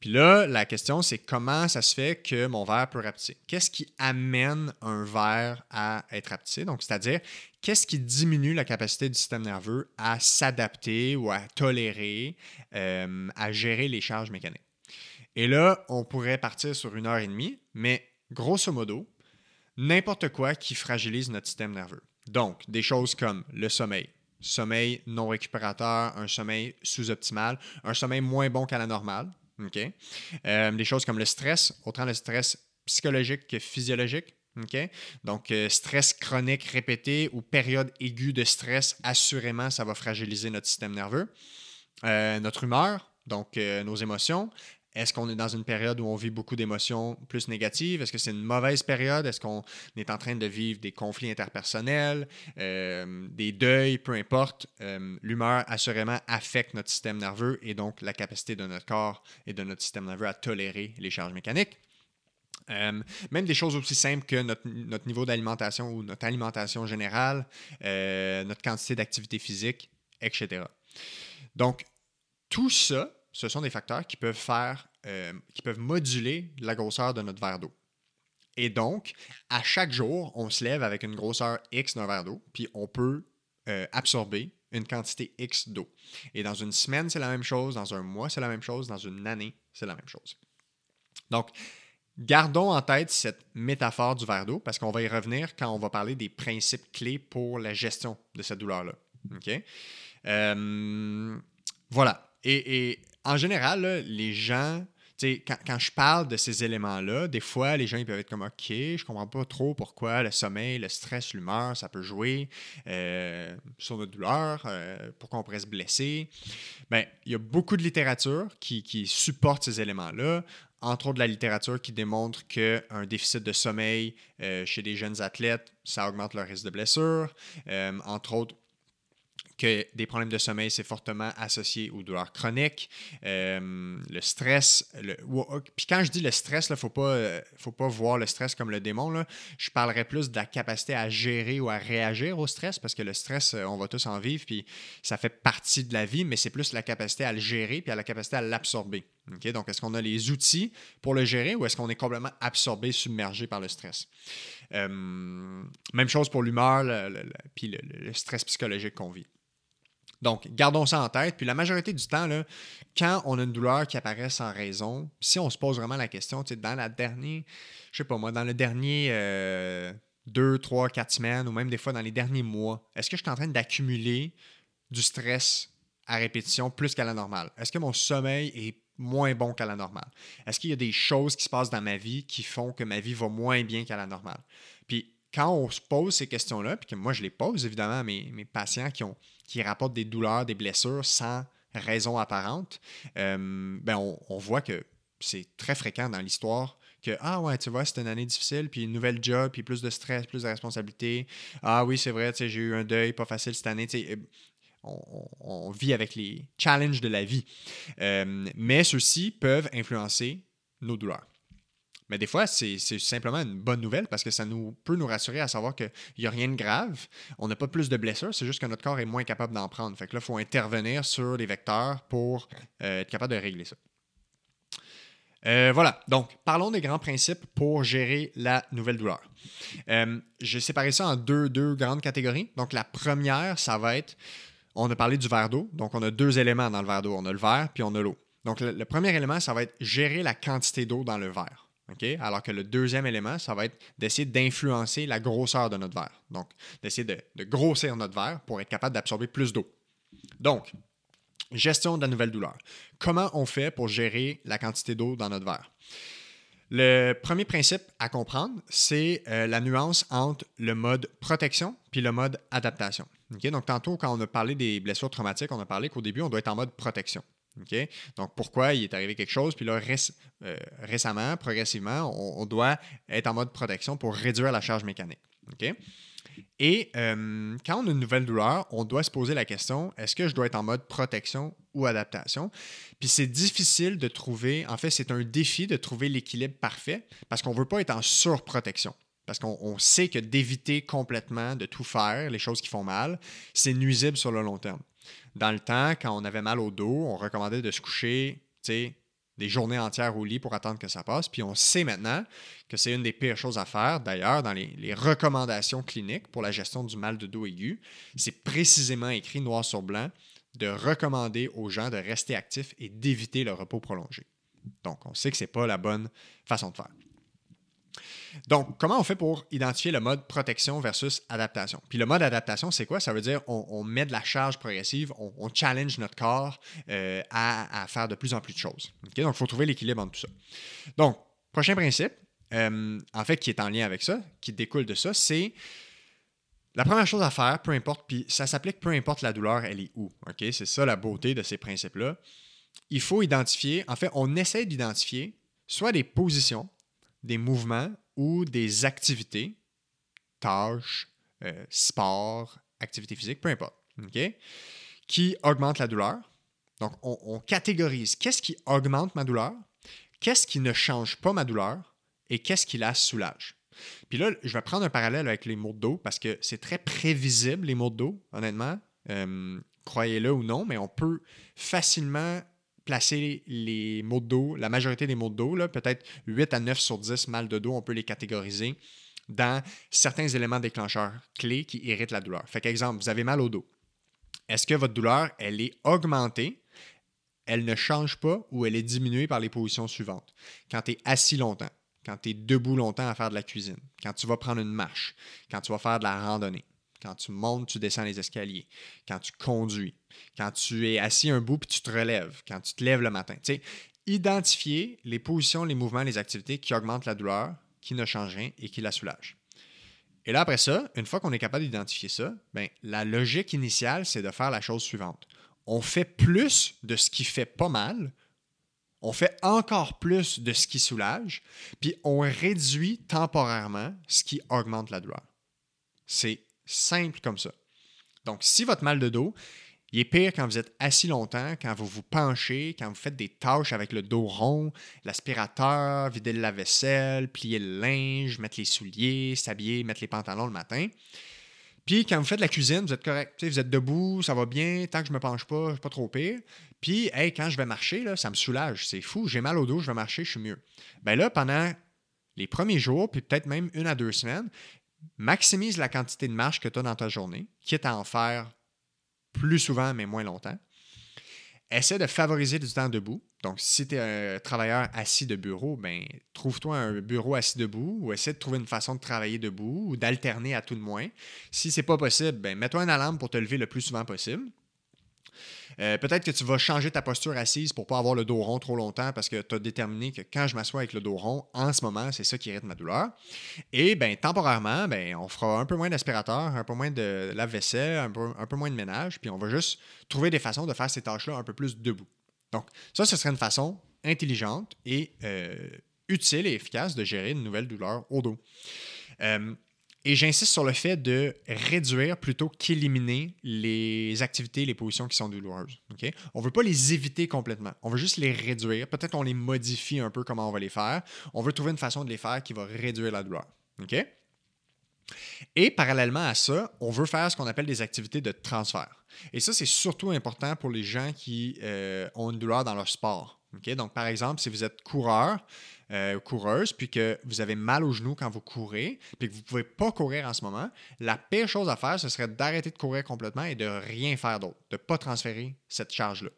Puis là, la question, c'est comment ça se fait que mon verre peut rapetisser? Qu'est-ce qui amène un verre à être rapetissé? Donc, c'est-à-dire, qu'est-ce qui diminue la capacité du système nerveux à s'adapter ou à tolérer, euh, à gérer les charges mécaniques? Et là, on pourrait partir sur une heure et demie, mais grosso modo, n'importe quoi qui fragilise notre système nerveux. Donc, des choses comme le sommeil, sommeil non récupérateur, un sommeil sous-optimal, un sommeil moins bon qu'à la normale, OK? Euh, des choses comme le stress, autant le stress psychologique que physiologique. Donc, euh, stress chronique répété ou période aiguë de stress, assurément, ça va fragiliser notre système nerveux. Euh, notre humeur, donc nos émotions, Est-ce qu'on est dans une période où on vit beaucoup d'émotions plus négatives? Est-ce que c'est une mauvaise période? Est-ce qu'on est en train de vivre des conflits interpersonnels, euh, des deuils, peu importe? Euh, l'humeur, assurément, affecte notre système nerveux et donc la capacité de notre corps et de notre système nerveux à tolérer les charges mécaniques. Euh, même des choses aussi simples que notre, niveau d'alimentation ou notre alimentation générale, notre quantité d'activité physique, etc. Donc, tout ça, ce sont des facteurs qui peuvent faire, euh, qui peuvent moduler la grosseur de notre verre d'eau. Et donc, à chaque jour, on se lève avec une grosseur X d'un verre d'eau, puis on peut euh, absorber une quantité X d'eau. Et dans une semaine, c'est la même chose, dans un mois, c'est la même chose, dans une année, c'est la même chose. Donc, gardons en tête cette métaphore du verre d'eau parce qu'on va y revenir quand on va parler des principes clés pour la gestion de cette douleur-là. OK? Euh, voilà. Et, en général, les gens, quand, quand je parle de ces éléments-là, des fois, les gens ils peuvent être comme OK, je comprends pas trop pourquoi le sommeil, le stress, l'humeur, ça peut jouer euh, sur notre douleur, euh, pourquoi on pourrait se blesser. Bien, il y a beaucoup de littérature qui, supporte ces éléments-là entre autres de la littérature qui démontre qu'un déficit de sommeil chez des jeunes athlètes, ça augmente leur risque de blessure. entre autres, que des problèmes de sommeil, c'est fortement associé aux douleurs chroniques, euh, le stress. Oh, puis quand je dis le stress, il ne faut, pas, euh, faut pas voir le stress comme le démon. Je parlerai plus de la capacité à gérer ou à réagir au stress, parce que le stress, euh, on va tous en vivre, puis ça fait partie de la vie, mais c'est plus la capacité à le gérer, puis à la capacité à l'absorber. Donc, est-ce qu'on a les outils pour le gérer ou est-ce qu'on est complètement absorbé, submergé par le stress? même chose pour l'humeur, puis le stress psychologique qu'on vit. Donc, gardons ça en tête. Puis la majorité du temps, là, quand on a une douleur qui apparaît sans raison, si on se pose vraiment la question, dans la dernière, je sais pas moi, dans le dernier euh, deux, trois, quatre semaines, ou même des fois dans les derniers mois, est-ce que je suis en train d'accumuler du stress à répétition plus qu'à la normale? Est-ce que mon sommeil est moins bon qu'à la normale? Est-ce qu'il y a des choses qui se passent dans ma vie qui font que ma vie va moins bien qu'à la normale? Puis quand on se pose ces questions-là, puis que moi je les pose évidemment à mes, mes patients qui ont qui rapportent des douleurs, des blessures sans raison apparente, euh, ben on, voit que c'est très fréquent dans l'histoire que Ah ouais, tu vois, c'est une année difficile, puis une nouvelle job, puis plus de stress, plus de responsabilités. Ah oui, c'est vrai, j'ai eu un deuil pas facile cette année. Euh, on, on, vit avec les challenges de la vie. Euh, mais ceux-ci peuvent influencer nos douleurs. Mais des fois, c'est simplement une bonne nouvelle parce que ça nous, peut nous rassurer à savoir qu'il n'y a rien de grave. On n'a pas plus de blessures, c'est juste que notre corps est moins capable d'en prendre. Fait que là, il faut intervenir sur les vecteurs pour euh, être capable de régler ça. Euh, voilà, donc parlons des grands principes pour gérer la nouvelle douleur. Euh, J'ai séparé ça en deux, deux grandes catégories. Donc la première, ça va être, on a parlé du verre d'eau, donc on a deux éléments dans le verre d'eau, on a le verre puis on a l'eau. Donc le, premier élément, ça va être gérer la quantité d'eau dans le verre. Alors que le deuxième élément, ça va être d'essayer d'influencer la grosseur de notre verre. Donc, d'essayer de, grossir notre verre pour être capable d'absorber plus d'eau. Donc, gestion de la nouvelle douleur. Comment on fait pour gérer la quantité d'eau dans notre verre? Le premier principe à comprendre, c'est euh, la nuance entre le mode protection puis le mode adaptation. Donc, tantôt, quand on a parlé des blessures traumatiques, on a parlé qu'au début, on doit être en mode protection. Donc, pourquoi il est arrivé quelque chose? Puis là, euh, récemment, progressivement, on, doit être en mode protection pour réduire la charge mécanique. Et euh, quand on a une nouvelle douleur, on doit se poser la question, est-ce que je dois être en mode protection ou adaptation? Puis c'est difficile de trouver, en fait, c'est un défi de trouver l'équilibre parfait parce qu'on ne veut pas être en surprotection. Parce qu'on sait que d'éviter complètement de tout faire, les choses qui font mal, c'est nuisible sur le long terme. Dans le temps, quand on avait mal au dos, on recommandait de se coucher des journées entières au lit pour attendre que ça passe. Puis on sait maintenant que c'est une des pires choses à faire. D'ailleurs, dans les, recommandations cliniques pour la gestion du mal de dos aigu, c'est précisément écrit noir sur blanc de recommander aux gens de rester actifs et d'éviter le repos prolongé. Donc, on sait que ce n'est pas la bonne façon de faire. Donc, comment on fait pour identifier le mode protection versus adaptation? Puis le mode adaptation, c'est quoi? Ça veut dire on, met de la charge progressive, on, challenge notre corps euh, à, faire de plus en plus de choses. Donc, il faut trouver l'équilibre entre tout ça. Donc, prochain principe, euh, en fait, qui est en lien avec ça, qui découle de ça, c'est la première chose à faire, peu importe, puis ça s'applique peu importe la douleur, elle est où. C'est ça la beauté de ces principes-là. il faut identifier, en fait, on essaie d'identifier soit des positions, des mouvements ou des activités, tâches, euh, sport, activité physique, peu importe, qui augmentent la douleur. Donc, on, catégorise qu'est-ce qui augmente ma douleur, qu'est-ce qui ne change pas ma douleur et qu'est-ce qui la soulage. Puis là, je vais prendre un parallèle avec les maux de dos parce que c'est très prévisible, les maux de dos, honnêtement. Euh, croyez-le ou non, mais on peut facilement placer les maux de dos, la majorité des maux de dos, peut-être 8 à 9 sur 10 mal de dos, on peut les catégoriser dans certains éléments déclencheurs clés qui irritent la douleur. Fait qu'exemple, vous avez mal au dos. Est-ce que votre douleur, elle est augmentée, elle ne change pas ou elle est diminuée par les positions suivantes? Quand tu es assis longtemps, quand tu es debout longtemps à faire de la cuisine, quand tu vas prendre une marche, quand tu vas faire de la randonnée, quand tu montes, tu descends les escaliers, quand tu conduis, quand tu es assis un bout puis tu te relèves, quand tu te lèves le matin. Identifier les positions, les mouvements, les activités qui augmentent la douleur, qui ne changent rien et qui la soulagent. Et là, après ça, une fois qu'on est capable d'identifier ça, ben, la logique initiale, c'est de faire la chose suivante. On fait plus de ce qui fait pas mal, on fait encore plus de ce qui soulage, puis on réduit temporairement ce qui augmente la douleur. C'est simple comme ça. Donc, si votre mal de dos, il est pire quand vous êtes assis longtemps, quand vous vous penchez, quand vous faites des tâches avec le dos rond, l'aspirateur, vider la vaisselle, plier le linge, mettre les souliers, s'habiller, mettre les pantalons le matin. Puis quand vous faites la cuisine, vous êtes correct. vous êtes debout, ça va bien, tant que je me penche pas, pas trop pire. Puis, hey, quand je vais marcher, là, ça me soulage. C'est fou, j'ai mal au dos, je vais marcher, je suis mieux. Ben là, pendant les premiers jours, puis peut-être même une à deux semaines, maximise la quantité de marche que tu as dans ta journée, quitte à en faire plus souvent, mais moins longtemps. Essaie de favoriser du temps debout. Donc, si tu es un travailleur assis de bureau, ben, trouve-toi un bureau assis debout ou essaie de trouver une façon de travailler debout ou d'alterner à tout de moins. Si ce n'est pas possible, ben, mets-toi une alarme pour te lever le plus souvent possible. Euh, peut-être que tu vas changer ta posture assise pour pas avoir le dos rond trop longtemps parce que tu as déterminé que quand je m'assois avec le dos rond, en ce moment, c'est ça qui irrite ma douleur. Et ben, temporairement, ben, on fera un peu moins d'aspirateur, un peu moins de lave-vaisselle, un peu, moins de ménage, puis on va juste trouver des façons de faire ces tâches-là un peu plus debout. Donc, ça, ce serait une façon intelligente et euh, utile et efficace de gérer une nouvelle douleur au dos. Euh, et j'insiste sur le fait de réduire plutôt qu'éliminer les activités, les positions qui sont douloureuses. On ne veut pas les éviter complètement. On veut juste les réduire. Peut-être on les modifie un peu comment on va les faire. On veut trouver une façon de les faire qui va réduire la douleur. Et parallèlement à ça, on veut faire ce qu'on appelle des activités de transfert. Et ça, c'est surtout important pour les gens qui euh, ont une douleur dans leur sport. Donc, par exemple, si vous êtes coureur, euh, coureuse, puis que vous avez mal au genou quand vous courez, puis que vous ne pouvez pas courir en ce moment, la pire chose à faire, ce serait d'arrêter de courir complètement et de rien faire d'autre, de ne pas transférer cette charge-là.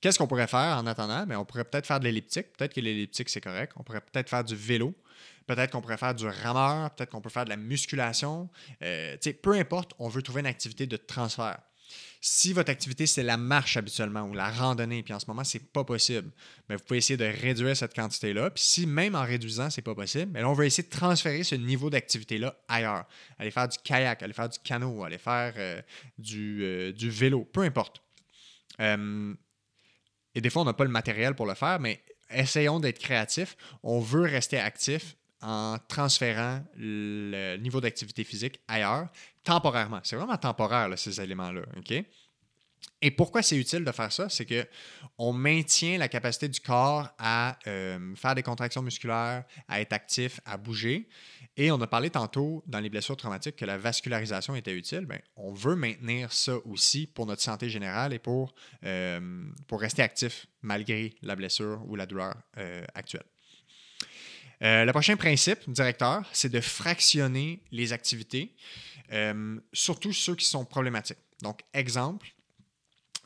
Qu'est-ce qu'on pourrait faire en attendant? On pourrait peut-être faire de l'elliptique. Peut-être que l'elliptique, c'est correct. On pourrait peut-être faire du vélo. Peut-être qu'on pourrait faire du rameur. Peut-être qu'on peut faire de la musculation. Euh, peu importe, on veut trouver une activité de transfert. Si votre activité, c'est la marche habituellement ou la randonnée, puis en ce moment, ce n'est pas possible, mais vous pouvez essayer de réduire cette quantité-là. Puis si même en réduisant, ce n'est pas possible, là, on va essayer de transférer ce niveau d'activité-là ailleurs. Aller faire du kayak, aller faire du canot, aller faire euh, euh, du, vélo, peu importe. Et des fois, on n'a pas le matériel pour le faire, mais essayons d'être créatifs. On veut rester actif en transférant le niveau d'activité physique ailleurs, temporairement. C'est vraiment temporaire, ces éléments-là. Et pourquoi c'est utile de faire ça? C'est qu'on maintient la capacité du corps à euh, faire des contractions musculaires, à être actif, à bouger. Et on a parlé tantôt dans les blessures traumatiques que la vascularisation était utile. Bien, on veut maintenir ça aussi pour notre santé générale et pour, euh, rester actif malgré la blessure ou la douleur euh, actuelle. Le prochain principe directeur, c'est de fractionner les activités, euh, surtout ceux qui sont problématiques. Donc, exemple,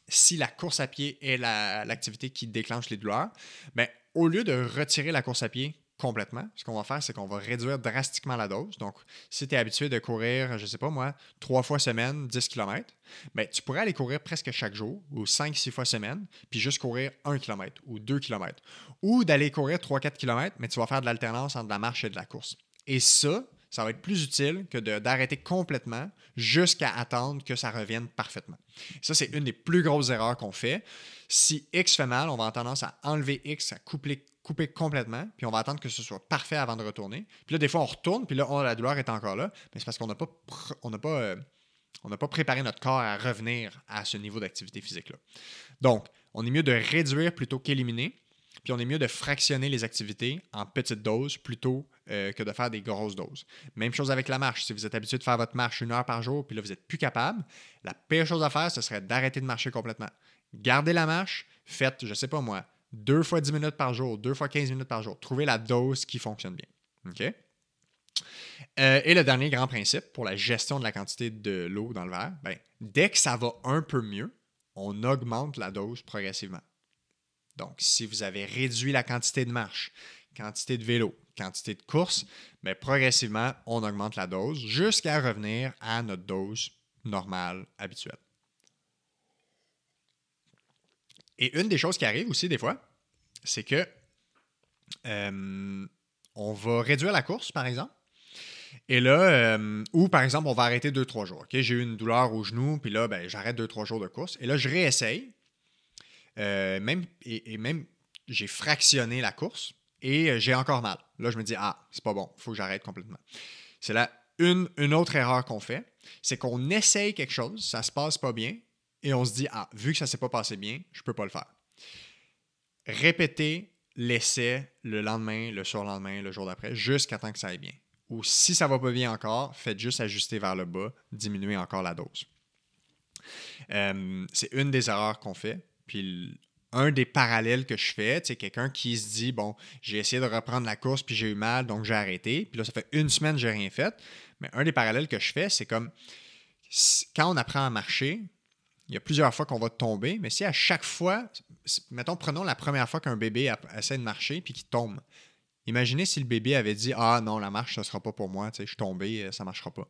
si la course à pied est l'activité qui déclenche les douleurs, ben, au lieu de retirer la course à pied complètement. Ce qu'on va faire, c'est qu'on va réduire drastiquement la dose. Donc, si tu es habitué de courir, je ne sais pas moi, trois fois semaine, 10 km, ben, tu pourrais aller courir presque chaque jour ou 5-6 fois semaine, puis juste courir 1 km ou 2 km. Ou d'aller courir 3-4 km, mais tu vas faire de l'alternance entre la marche et de la course. Et ça, ça va être plus utile que d'arrêter complètement jusqu'à attendre que ça revienne parfaitement. Ça, c'est une des plus grosses erreurs qu'on fait. Si X fait mal, on va avoir tendance à enlever X, à couper, complètement, puis on va attendre que ce soit parfait avant de retourner. Puis là, des fois, on retourne, puis là, oh, la douleur est encore là, mais c'est parce qu'on n'a pas, pas, euh, n'a pas préparé notre corps à revenir à ce niveau d'activité physique-là. Donc, on est mieux de réduire plutôt qu'éliminer. Puis on est mieux de fractionner les activités en petites doses plutôt euh, que de faire des grosses doses. Même chose avec la marche. Si vous êtes habitué de faire votre marche une heure par jour, puis là, vous n'êtes plus capable, la pire chose à faire, ce serait d'arrêter de marcher complètement. Gardez la marche, faites, je ne sais pas moi, deux fois 10 minutes par jour, deux fois 15 minutes par jour. Trouvez la dose qui fonctionne bien. OK? Euh, et le dernier grand principe pour la gestion de la quantité de l'eau dans le verre, ben, dès que ça va un peu mieux, on augmente la dose progressivement. Donc, si vous avez réduit la quantité de marche, quantité de vélo, quantité de course, bien, progressivement, on augmente la dose jusqu'à revenir à notre dose normale, habituelle. Et une des choses qui arrive aussi des fois, c'est que euh, on va réduire la course, par exemple. Et là, euh, ou par exemple, on va arrêter 2-3 jours. J'ai eu une douleur au genou, puis là, ben, j'arrête 2-3 jours de course. Et là, je réessaye. Euh, même, et, même, j'ai fractionné la course et euh, j'ai encore mal. Là, je me dis, ah, c'est pas bon, il faut que j'arrête complètement. C'est là une, une autre erreur qu'on fait, c'est qu'on essaye quelque chose, ça se passe pas bien, et on se dit, ah, vu que ça s'est pas passé bien, je peux pas le faire. Répétez l'essai le lendemain, le surlendemain, le jour d'après, jusqu'à temps que ça aille bien. Ou si ça va pas bien encore, faites juste ajuster vers le bas, diminuer encore la dose. Euh, c'est une des erreurs qu'on fait. Puis un des parallèles que je fais, c'est quelqu'un qui se dit bon, j'ai essayé de reprendre la course puis j'ai eu mal donc j'ai arrêté. Puis là ça fait une semaine que j'ai rien fait. Mais un des parallèles que je fais, c'est comme quand on apprend à marcher, il y a plusieurs fois qu'on va tomber, mais si à chaque fois, mettons, prenons la première fois qu'un bébé essaie de marcher puis qu'il tombe. Imaginez si le bébé avait dit Ah non, la marche, ça ne sera pas pour moi, je suis tombé, euh, ça ne marchera pas.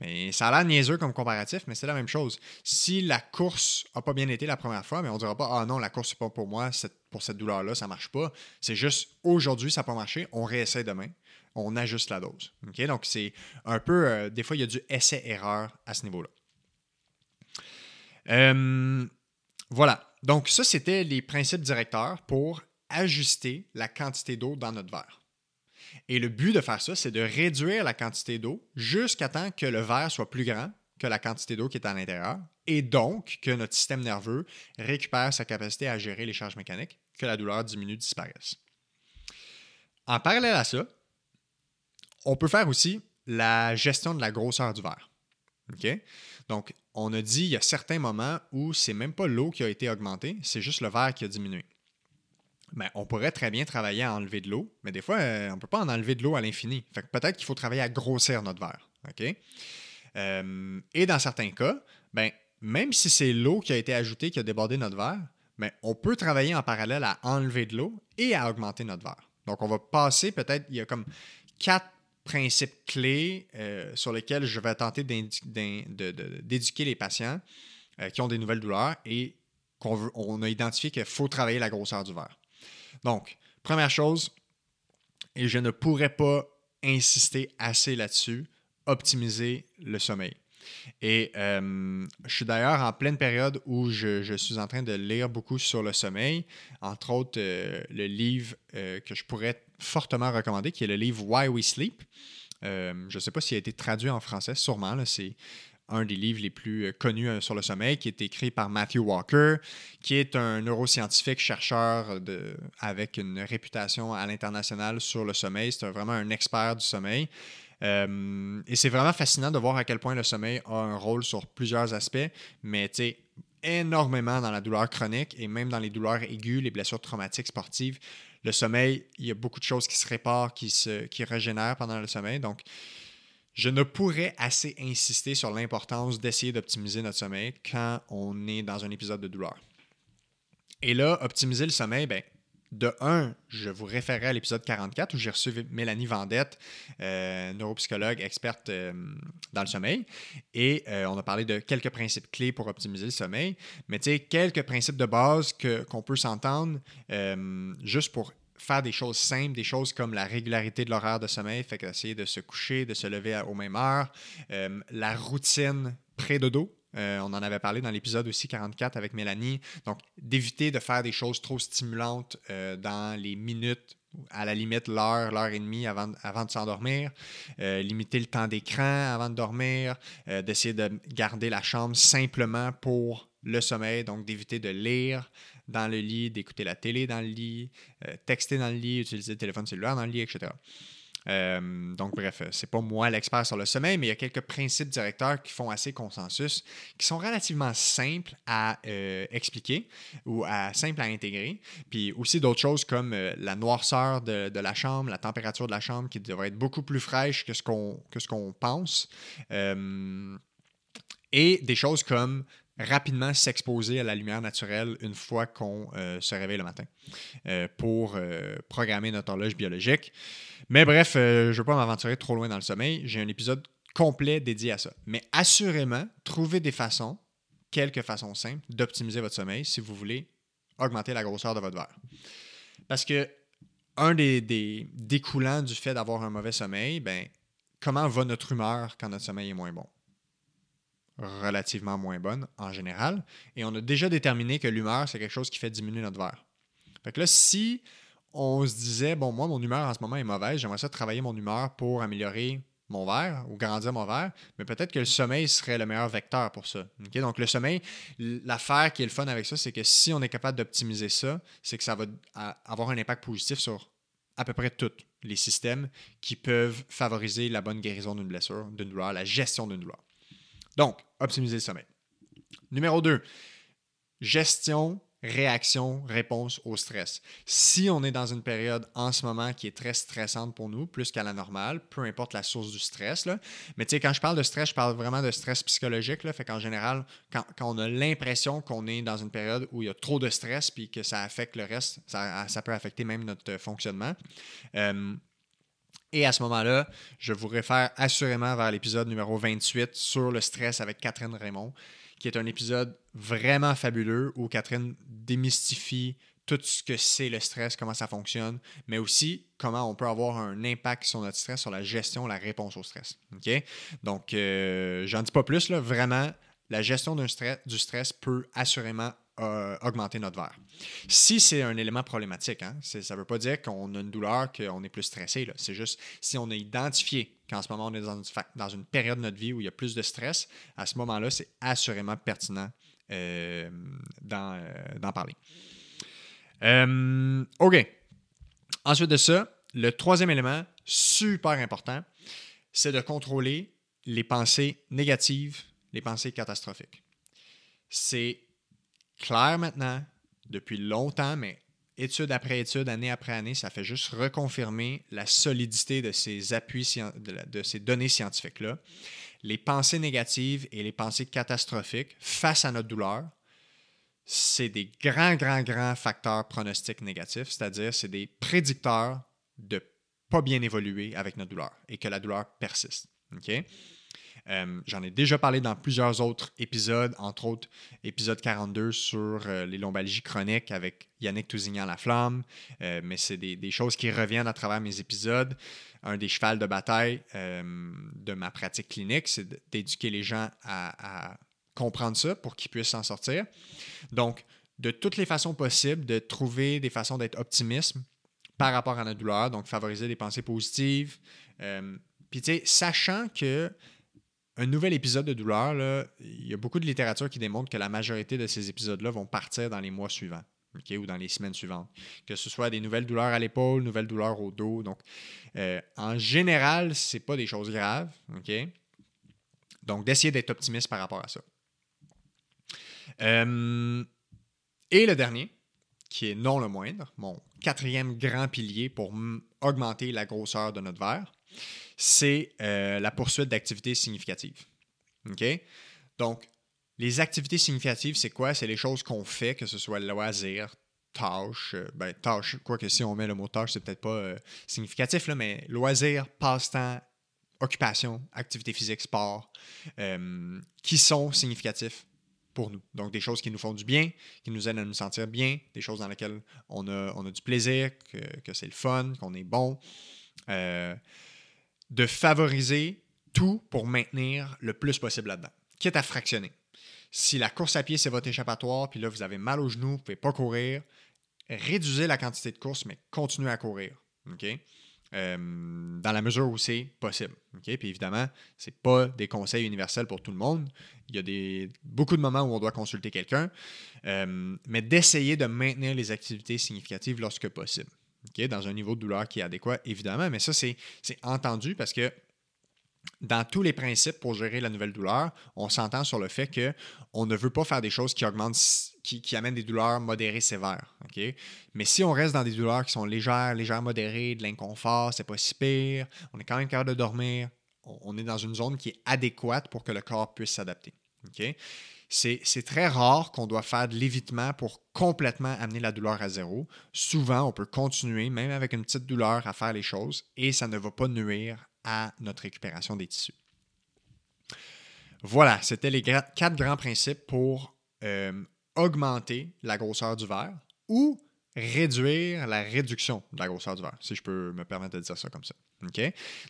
Mais ça a l'air niaiseux comme comparatif, mais c'est la même chose. Si la course n'a pas bien été la première fois, mais on ne dira pas Ah non, la course, n'est pas pour moi, pour cette douleur-là, ça ne marche pas. C'est juste aujourd'hui, ça n'a pas marché, on réessaie demain, on ajuste la dose. Donc c'est un peu, euh, des fois, il y a du essai-erreur à ce niveau-là. Euh, voilà. Donc, ça, c'était les principes directeurs pour ajuster la quantité d'eau dans notre verre. Et le but de faire ça, c'est de réduire la quantité d'eau jusqu'à temps que le verre soit plus grand que la quantité d'eau qui est à l'intérieur, et donc que notre système nerveux récupère sa capacité à gérer les charges mécaniques, que la douleur diminue, disparaisse. En parallèle à ça, on peut faire aussi la gestion de la grosseur du verre. Donc, on a dit il y a certains moments où c'est même pas l'eau qui a été augmentée, c'est juste le verre qui a diminué. Ben, on pourrait très bien travailler à enlever de l'eau, mais des fois, euh, on ne peut pas en enlever de l'eau à l'infini. Fait peut-être qu'il faut travailler à grossir notre verre. Euh, et dans certains cas, ben, même si c'est l'eau qui a été ajoutée qui a débordé notre verre, ben, on peut travailler en parallèle à enlever de l'eau et à augmenter notre verre. Donc, on va passer peut-être, il y a comme quatre principes clés euh, sur lesquels je vais tenter d'éduquer les patients qui ont des nouvelles douleurs et qu'on on a identifié qu'il faut travailler la grosseur du verre. Donc, première chose, et je ne pourrais pas insister assez là-dessus, optimiser le sommeil. Et euh, je suis d'ailleurs en pleine période où je, suis en train de lire beaucoup sur le sommeil, entre autres euh, le livre euh, que je pourrais fortement recommander, qui est le livre Why We Sleep. je ne sais pas s'il a été traduit en français, sûrement. C'est un des livres les plus euh, connus euh, sur le sommeil, qui est écrit par Matthew Walker, qui est un neuroscientifique chercheur avec une réputation à l'international sur le sommeil. C'est vraiment un expert du sommeil. Euh, et c'est vraiment fascinant de voir à quel point le sommeil a un rôle sur plusieurs aspects, mais tu sais, énormément dans la douleur chronique et même dans les douleurs aiguës, les blessures traumatiques sportives. Le sommeil, il y a beaucoup de choses qui se réparent, qui se qui régénèrent pendant le sommeil. Donc, je ne pourrais assez insister sur l'importance d'essayer d'optimiser notre sommeil quand on est dans un épisode de douleur. Et là, optimiser le sommeil, ben, de un, je vous référerai à l'épisode 44 où j'ai reçu Mélanie Vendette, euh, neuropsychologue experte euh, dans le sommeil. Et euh, on a parlé de quelques principes clés pour optimiser le sommeil. Mais tu sais, quelques principes de base qu'on peut s'entendre juste pour faire des choses simples, des choses comme la régularité de l'horaire de sommeil, fait essayer de se coucher, de se lever aux mêmes heures, euh, la routine pré-dodo. Euh, on en avait parlé dans l'épisode aussi 44 avec Mélanie. Donc, d'éviter de faire des choses trop stimulantes euh, dans les minutes, à la limite l'heure, l'heure et demie avant, avant de s'endormir. limiter le temps d'écran avant de dormir. d'essayer de garder la chambre simplement pour le sommeil, donc d'éviter de lire, dans le lit, d'écouter la télé dans le lit, euh, texter dans le lit, utiliser le téléphone cellulaire dans le lit, etc. Euh, donc, bref, c'est pas moi l'expert sur le sommeil, mais il y a quelques principes directeurs qui font assez consensus, qui sont relativement simples à euh, expliquer ou à, simples à intégrer. Puis aussi d'autres choses comme la noirceur de, de, la chambre, la température de la chambre qui devrait être beaucoup plus fraîche que ce qu'on, que ce qu'on pense. et des choses comme rapidement s'exposer à la lumière naturelle une fois qu'on euh, se réveille le matin euh, pour euh, programmer notre horloge biologique. Mais bref, je ne veux pas m'aventurer trop loin dans le sommeil. J'ai un épisode complet dédié à ça. Mais assurément, trouvez des façons, quelques façons simples, d'optimiser votre sommeil si vous voulez augmenter la grosseur de votre verre. Parce que un des, découlants du fait d'avoir un mauvais sommeil, ben, comment va notre humeur quand notre sommeil est moins bon? Relativement moins bonne en général. Et on a déjà déterminé que l'humeur, c'est quelque chose qui fait diminuer notre verre. Fait que là, si on se disait, bon, moi, mon humeur en ce moment est mauvaise, j'aimerais ça travailler mon humeur pour améliorer mon verre ou grandir mon verre, mais peut-être que le sommeil serait le meilleur vecteur pour ça. Donc, le sommeil, l'affaire qui est le fun avec ça, c'est que si on est capable d'optimiser ça, c'est que ça va avoir un impact positif sur à peu près tous les systèmes qui peuvent favoriser la bonne guérison d'une blessure, d'une douleur, la gestion d'une douleur. Donc, optimiser le sommeil. Numéro 2, gestion, réaction, réponse au stress. Si on est dans une période en ce moment qui est très stressante pour nous, plus qu'à la normale, peu importe la source du stress, mais tu sais, quand je parle de stress, je parle vraiment de stress psychologique. Là, fait qu'en général, quand, on a l'impression qu'on est dans une période où il y a trop de stress puis que ça affecte le reste, ça, peut affecter même notre fonctionnement. Euh, et à ce moment-là, je vous réfère assurément vers l'épisode numéro 28 sur le stress avec Catherine Raymond, qui est un épisode vraiment fabuleux où Catherine démystifie tout ce que c'est le stress, comment ça fonctionne, mais aussi comment on peut avoir un impact sur notre stress, sur la gestion, la réponse au stress. Donc, euh, j'en dis pas plus, là, vraiment, la gestion du stress peut assurément augmenter notre verre. Si c'est un élément problématique, hein, ça ne veut pas dire qu'on a une douleur, qu'on est plus stressé. C'est juste si on a identifié qu'en ce moment on est dans une, période de notre vie où il y a plus de stress, à ce moment-là, c'est assurément pertinent euh, euh, d'en parler. Euh, OK. Ensuite de ça, le troisième élément, super important, c'est de contrôler les pensées négatives, les pensées catastrophiques. C'est clair maintenant, depuis longtemps, mais étude après étude, année après année, ça fait juste reconfirmer la solidité de ces appuis, de, ces données scientifiques-là. Les pensées négatives et les pensées catastrophiques face à notre douleur, c'est des grands, grands, grands facteurs pronostiques négatifs, c'est-à-dire c'est des prédicteurs de pas bien évoluer avec notre douleur et que la douleur persiste. Euh, j'en ai déjà parlé dans plusieurs autres épisodes, entre autres épisode 42 sur euh, les lombalgies chroniques avec Yannick Tousignan-Laflamme, euh, mais c'est des, choses qui reviennent à travers mes épisodes. Un des chevals de bataille de ma pratique clinique, c'est d'éduquer les gens à, comprendre ça pour qu'ils puissent s'en sortir. Donc, de toutes les façons possibles, de trouver des façons d'être optimiste par rapport à notre douleur, donc favoriser des pensées positives. Puis, tu sais, sachant que un nouvel épisode de douleur, il y a beaucoup de littérature qui démontre que la majorité de ces épisodes-là vont partir dans les mois suivants. ou dans les semaines suivantes. Que ce soit des nouvelles douleurs à l'épaule, nouvelles douleurs au dos. Donc, euh, en général, ce n'est pas des choses graves. Donc, d'essayer d'être optimiste par rapport à ça. Euh, et le dernier, qui est non le moindre, mon quatrième grand pilier pour augmenter la grosseur de notre verre, c'est euh, la poursuite d'activités significatives. OK? Donc, les activités significatives, c'est quoi? C'est les choses qu'on fait, que ce soit loisir, tâche, euh, ben, tâche, quoi que si on met le mot tâche, c'est peut-être pas euh, significatif, là, mais loisir, passe-temps, occupation, activité physique, sport, qui sont significatifs pour nous. Donc, des choses qui nous font du bien, qui nous aident à nous sentir bien, des choses dans lesquelles on a, on a du plaisir, que, c'est le fun, qu'on est bon. De favoriser tout pour maintenir le plus possible là-dedans, quitte à fractionner. Si la course à pied, c'est votre échappatoire, puis là, vous avez mal aux genoux, vous ne pouvez pas courir, réduisez la quantité de course, mais continuez à courir. OK? Euh, dans la mesure où c'est possible. Puis évidemment, ce n'est pas des conseils universels pour tout le monde. Il y a des, beaucoup de moments où on doit consulter quelqu'un, euh, mais d'essayer de maintenir les activités significatives lorsque possible. Dans un niveau de douleur qui est adéquat, évidemment, mais ça, c'est entendu parce que dans tous les principes pour gérer la nouvelle douleur, on s'entend sur le fait qu'on ne veut pas faire des choses qui augmentent, qui, amènent des douleurs modérées sévères. Mais si on reste dans des douleurs qui sont légères, légères, modérées, de l'inconfort, c'est pas si pire, on est quand même capable de dormir, on est dans une zone qui est adéquate pour que le corps puisse s'adapter. C'est très rare qu'on doit faire de l'évitement pour complètement amener la douleur à zéro. Souvent, on peut continuer, même avec une petite douleur, à faire les choses et ça ne va pas nuire à notre récupération des tissus. Voilà, c'était les quatre grands principes pour euh, augmenter la grosseur du verre ou réduire la réduction de la grosseur du verre, si je peux me permettre de dire ça comme ça.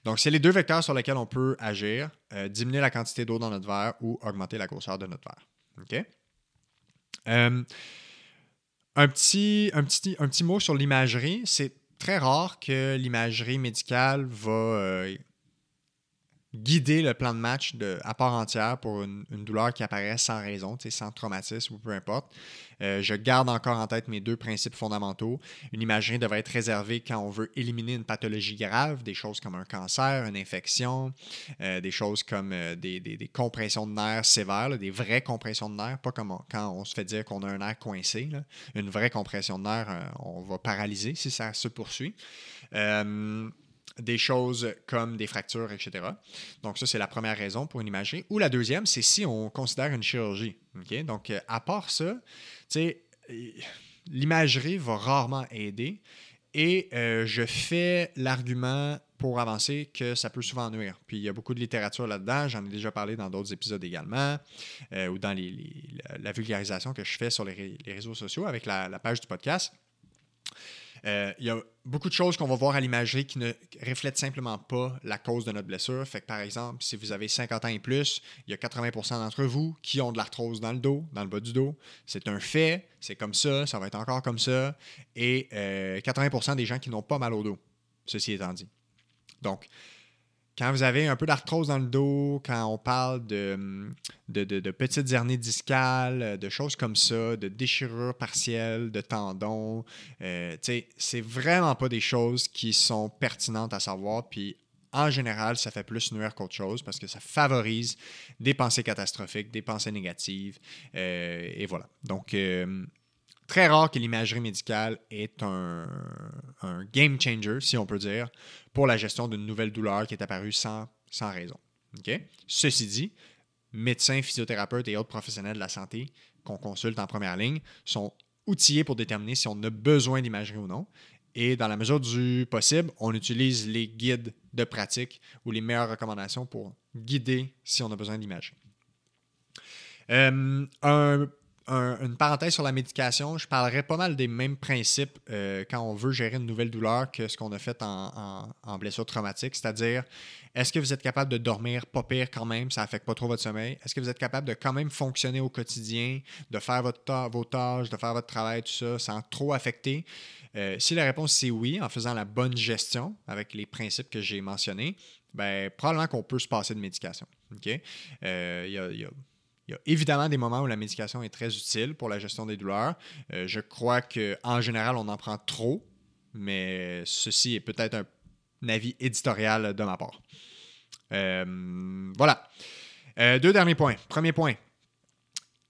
Donc, c'est les deux vecteurs sur lesquels on peut agir, euh, diminuer la quantité d'eau dans notre verre ou augmenter la grosseur de notre verre. Euh, un, petit, mot sur l'imagerie. C'est très rare que l'imagerie médicale va guider le plan de match à part entière pour une, douleur qui apparaît sans raison, sans traumatisme ou peu importe. Euh, je garde encore en tête mes deux principes fondamentaux. Une imagerie devrait être réservée quand on veut éliminer une pathologie grave, des choses comme un cancer, une infection, euh, des choses comme euh, des, compressions de nerfs sévères, des vraies compressions de nerfs, pas comme quand on se fait dire qu'on a un nerf coincé. Une vraie compression de nerfs, on va paralyser si ça se poursuit des choses comme des fractures, etc. Donc, ça, c'est la première raison pour une imagerie. Ou la deuxième, c'est si on considère une chirurgie. Donc, euh, à part ça, l'imagerie va rarement aider. Et euh, je fais l'argument pour avancer que ça peut souvent nuire. Puis il y a beaucoup de littérature là-dedans, j'en ai déjà parlé dans d'autres épisodes également, euh, ou dans la vulgarisation que je fais sur les, réseaux sociaux avec la page du podcast. Euh, il y a beaucoup de choses qu'on va voir à l'imagerie qui ne reflètent simplement pas la cause de notre blessure. Fait que, par exemple, si vous avez 50 ans et plus, il y a 80% d'entre vous qui ont de l'arthrose dans le dos, dans le bas du dos. C'est un fait, c'est comme ça, ça va être encore comme ça. Et 80% euh, des gens qui n'ont pas mal au dos, ceci étant dit. Donc, quand vous avez un peu d'arthrose dans le dos, quand on parle de, de, petites hernies discales, de choses comme ça, de déchirures partielles, de tendons, euh, c'est vraiment pas des choses qui sont pertinentes à savoir. Puis en général, ça fait plus nuire qu'autre chose parce que ça favorise des pensées catastrophiques, des pensées négatives. Euh, et voilà. Donc, euh, très rare que l'imagerie médicale est un, game changer, si on peut dire, pour la gestion d'une nouvelle douleur qui est apparue sans, raison. Ceci dit, médecins, physiothérapeutes et autres professionnels de la santé qu'on consulte en première ligne sont outillés pour déterminer si on a besoin d'imagerie ou non. Et dans la mesure du possible, on utilise les guides de pratique ou les meilleures recommandations pour guider si on a besoin d'imagerie. Euh, un une parenthèse sur la médication, je parlerai pas mal des mêmes principes euh, quand on veut gérer une nouvelle douleur que ce qu'on a fait en, blessure traumatique, c'est-à-dire est-ce que vous êtes capable de dormir pas pire quand même, ça affecte pas trop votre sommeil? Est-ce que vous êtes capable de quand même fonctionner au quotidien, de faire votre vos tâches, de faire votre travail, tout ça, sans trop affecter? Euh, si la réponse c'est oui, en faisant la bonne gestion avec les principes que j'ai mentionnés, ben, probablement qu'on peut se passer de médication. Il euh, y a il y a évidemment des moments où la médication est très utile pour la gestion des douleurs. Euh, je crois qu'en général, on en prend trop, mais ceci est peut-être un, avis éditorial de ma part. Euh, voilà. Euh, deux derniers points. Premier point.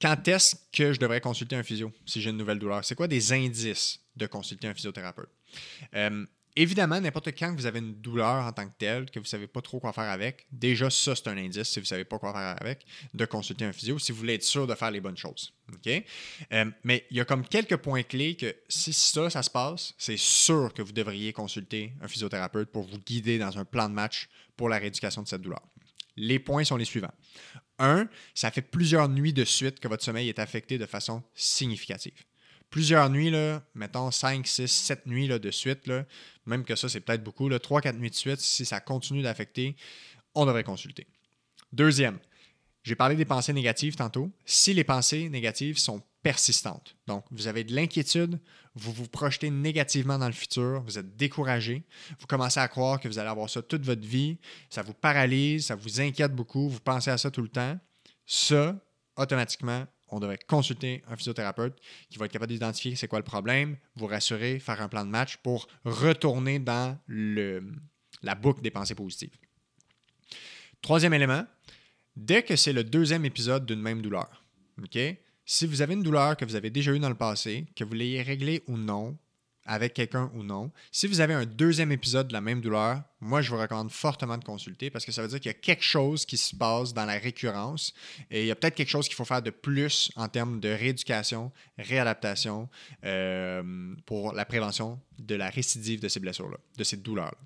Quand est-ce que je devrais consulter un physio si j'ai une nouvelle douleur? C'est quoi des indices de consulter un physiothérapeute? Évidemment, n'importe quand vous avez une douleur en tant que telle, que vous ne savez pas trop quoi faire avec, déjà ça, c'est un indice, si vous ne savez pas quoi faire avec, de consulter un physio, si vous voulez être sûr de faire les bonnes choses. Euh, mais il y a comme quelques points clés que si ça, ça se passe, c'est sûr que vous devriez consulter un physiothérapeute pour vous guider dans un plan de match pour la rééducation de cette douleur. Les points sont les suivants. un, ça fait plusieurs nuits de suite que votre sommeil est affecté de façon significative. Plusieurs nuits, là, mettons 5, 6, 7 nuits là, de suite, même que ça, c'est peut-être beaucoup, 3-4 nuits de suite, si ça continue d'affecter, on devrait consulter. Deuxième, j'ai parlé des pensées négatives tantôt. Si les pensées négatives sont persistantes, donc vous avez de l'inquiétude, vous vous projetez négativement dans le futur, vous êtes découragé, vous commencez à croire que vous allez avoir ça toute votre vie, ça vous paralyse, ça vous inquiète beaucoup, vous pensez à ça tout le temps, ça, automatiquement, on devrait consulter un physiothérapeute qui va être capable d'identifier c'est quoi le problème, vous rassurer, faire un plan de match pour retourner dans le, la boucle des pensées positives. Troisième élément, dès que c'est le deuxième épisode d'une même douleur? Si vous avez une douleur que vous avez déjà eue dans le passé, que vous l'ayez réglée ou non, avec quelqu'un ou non, si vous avez un deuxième épisode de la même douleur, moi, je vous recommande fortement de consulter parce que ça veut dire qu'il y a quelque chose qui se passe dans la récurrence et il y a peut-être quelque chose qu'il faut faire de plus en termes de rééducation, réadaptation euh, pour la prévention de la récidive de ces blessures-là, de ces douleurs-là.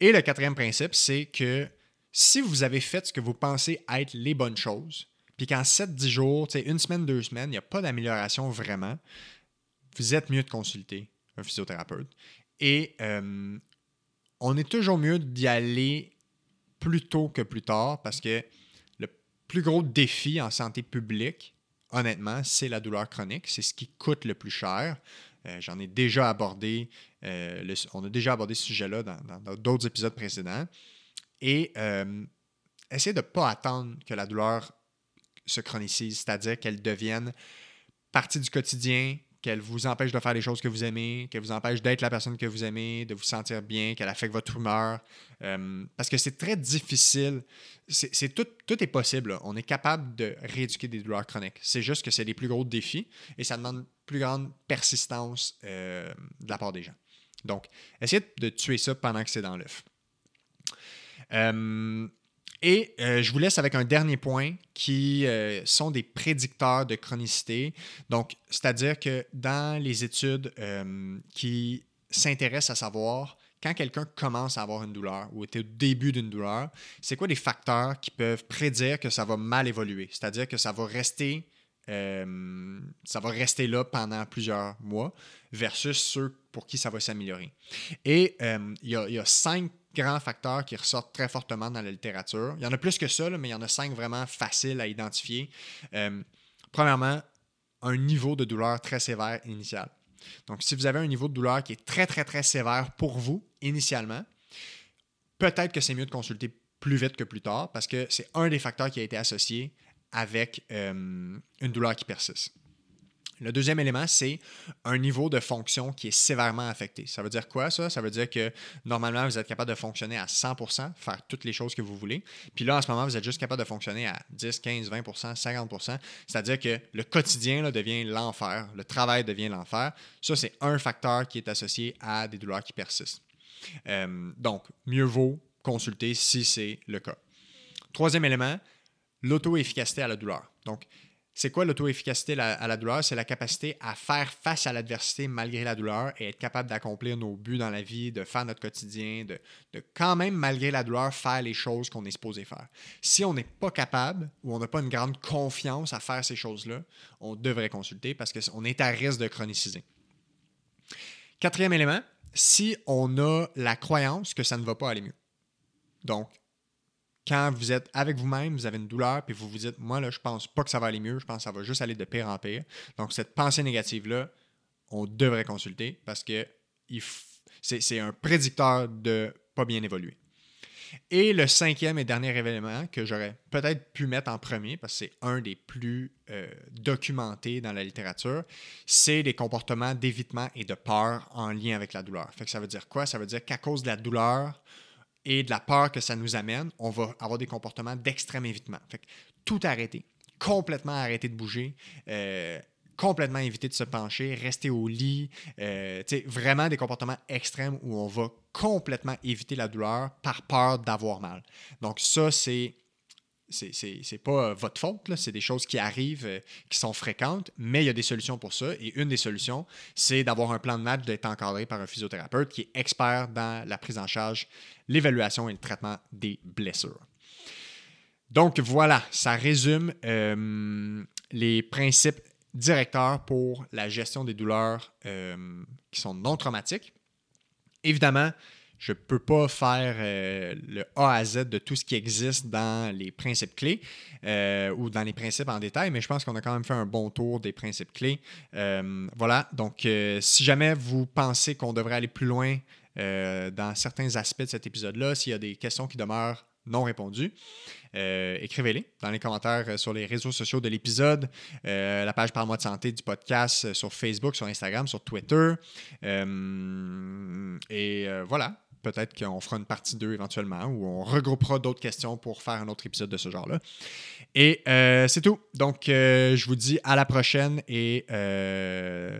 Et le quatrième principe, c'est que si vous avez fait ce que vous pensez être les bonnes choses, puis qu'en 7-10 jours, une semaine, deux semaines, il n'y a pas d'amélioration vraiment, vous êtes mieux de consulter un physiothérapeute. Et euh, on est toujours mieux d'y aller plus tôt que plus tard parce que le plus gros défi en santé publique, honnêtement, c'est la douleur chronique. C'est ce qui coûte le plus cher. Euh, j'en ai déjà abordé, euh, on a déjà abordé ce sujet-là dans d'autres épisodes précédents. Et essayez de ne pas attendre que la douleur se chronicise, c'est-à-dire qu'elle devienne partie du quotidien, qu'elle vous empêche de faire les choses que vous aimez, qu'elle vous empêche d'être la personne que vous aimez, de vous sentir bien, qu'elle affecte votre humeur. Euh, parce que c'est très difficile. C'est, tout, tout est possible. On est capable de rééduquer des douleurs chroniques. C'est juste que c'est les plus gros défis et ça demande plus grande persistance euh, de la part des gens. Donc, essayez de tuer ça pendant que c'est dans l'œuf. Euh, et euh, je vous laisse avec un dernier point qui euh, sont des prédicteurs de chronicité. Donc, c'est-à-dire que dans les études euh, qui s'intéressent à savoir quand quelqu'un commence à avoir une douleur ou est au début d'une douleur, c'est quoi les facteurs qui peuvent prédire que ça va mal évoluer? C'est-à-dire que ça va rester ça va rester là pendant plusieurs mois versus ceux pour qui ça va s'améliorer. Et il y, a cinq grands facteurs qui ressortent très fortement dans la littérature. Il y en a plus que ça, mais il y en a cinq vraiment faciles à identifier. Euh, premièrement, un niveau de douleur très sévère initial. Donc, si vous avez un niveau de douleur qui est très, très, très sévère pour vous initialement, peut-être que c'est mieux de consulter plus vite que plus tard parce que c'est un des facteurs qui a été associé avec euh, une douleur qui persiste. Le deuxième élément, c'est un niveau de fonction qui est sévèrement affecté. Ça veut dire quoi, ça? Ça veut dire que normalement, vous êtes capable de fonctionner à 100% faire toutes les choses que vous voulez. Puis là, en ce moment, vous êtes juste capable de fonctionner à 10, 15, 20% 50% C'est-à-dire que le quotidien devient l'enfer, le travail devient l'enfer. Ça, c'est un facteur qui est associé à des douleurs qui persistent. Euh, donc, mieux vaut consulter si c'est le cas. Troisième élément, l'auto-efficacité à la douleur. Donc, c'est quoi l'auto-efficacité à la douleur? C'est la capacité à faire face à l'adversité malgré la douleur et être capable d'accomplir nos buts dans la vie, de faire notre quotidien, de, quand même, malgré la douleur, faire les choses qu'on est supposé faire. Si on n'est pas capable ou on n'a pas une grande confiance à faire ces choses-là, on devrait consulter parce qu'on est à risque de chroniciser. Quatrième élément, si on a la croyance que ça ne va pas aller mieux. Donc, quand vous êtes avec vous-même, vous avez une douleur, puis vous vous dites, moi, là, je pense pas que ça va aller mieux, je pense que ça va juste aller de pire en pire. Donc, cette pensée négative-là, on devrait consulter parce que c'est un prédicteur de pas bien évoluer. Et le cinquième et dernier événement que j'aurais peut-être pu mettre en premier, parce que c'est un des plus euh, documentés dans la littérature, c'est les comportements d'évitement et de peur en lien avec la douleur. Fait que ça veut dire quoi? Ça veut dire qu'à cause de la douleur, et de la peur que ça nous amène, on va avoir des comportements d'extrême évitement. Fait tout arrêter, complètement arrêter de bouger, euh, complètement éviter de se pencher, rester au lit, euh, vraiment des comportements extrêmes où on va complètement éviter la douleur par peur d'avoir mal. Donc ça, c'est c'est pas euh, votre faute, c'est des choses qui arrivent, euh, qui sont fréquentes, mais il y a des solutions pour ça. Et une des solutions, c'est d'avoir un plan de match, d'être encadré par un physiothérapeute qui est expert dans la prise en charge, l'évaluation et le traitement des blessures. Donc voilà, ça résume les principes directeurs pour la gestion des douleurs qui sont non traumatiques. Évidemment, je ne peux pas faire euh, le A à Z de tout ce qui existe dans les principes clés euh, ou dans les principes en détail, mais je pense qu'on a quand même fait un bon tour des principes clés. Euh, voilà, donc si jamais vous pensez qu'on devrait aller plus loin dans certains aspects de cet épisode-là, s'il y a des questions qui demeurent non répondues, écrivez-les dans les commentaires sur les réseaux sociaux de l'épisode, la page Par mois de santé du podcast sur Facebook, sur Instagram, sur Twitter. et voilà, peut-être qu'on fera une partie 2 éventuellement ou on regroupera d'autres questions pour faire un autre épisode de ce genre-là. Et euh, c'est tout. Donc, euh, je vous dis à la prochaine et euh,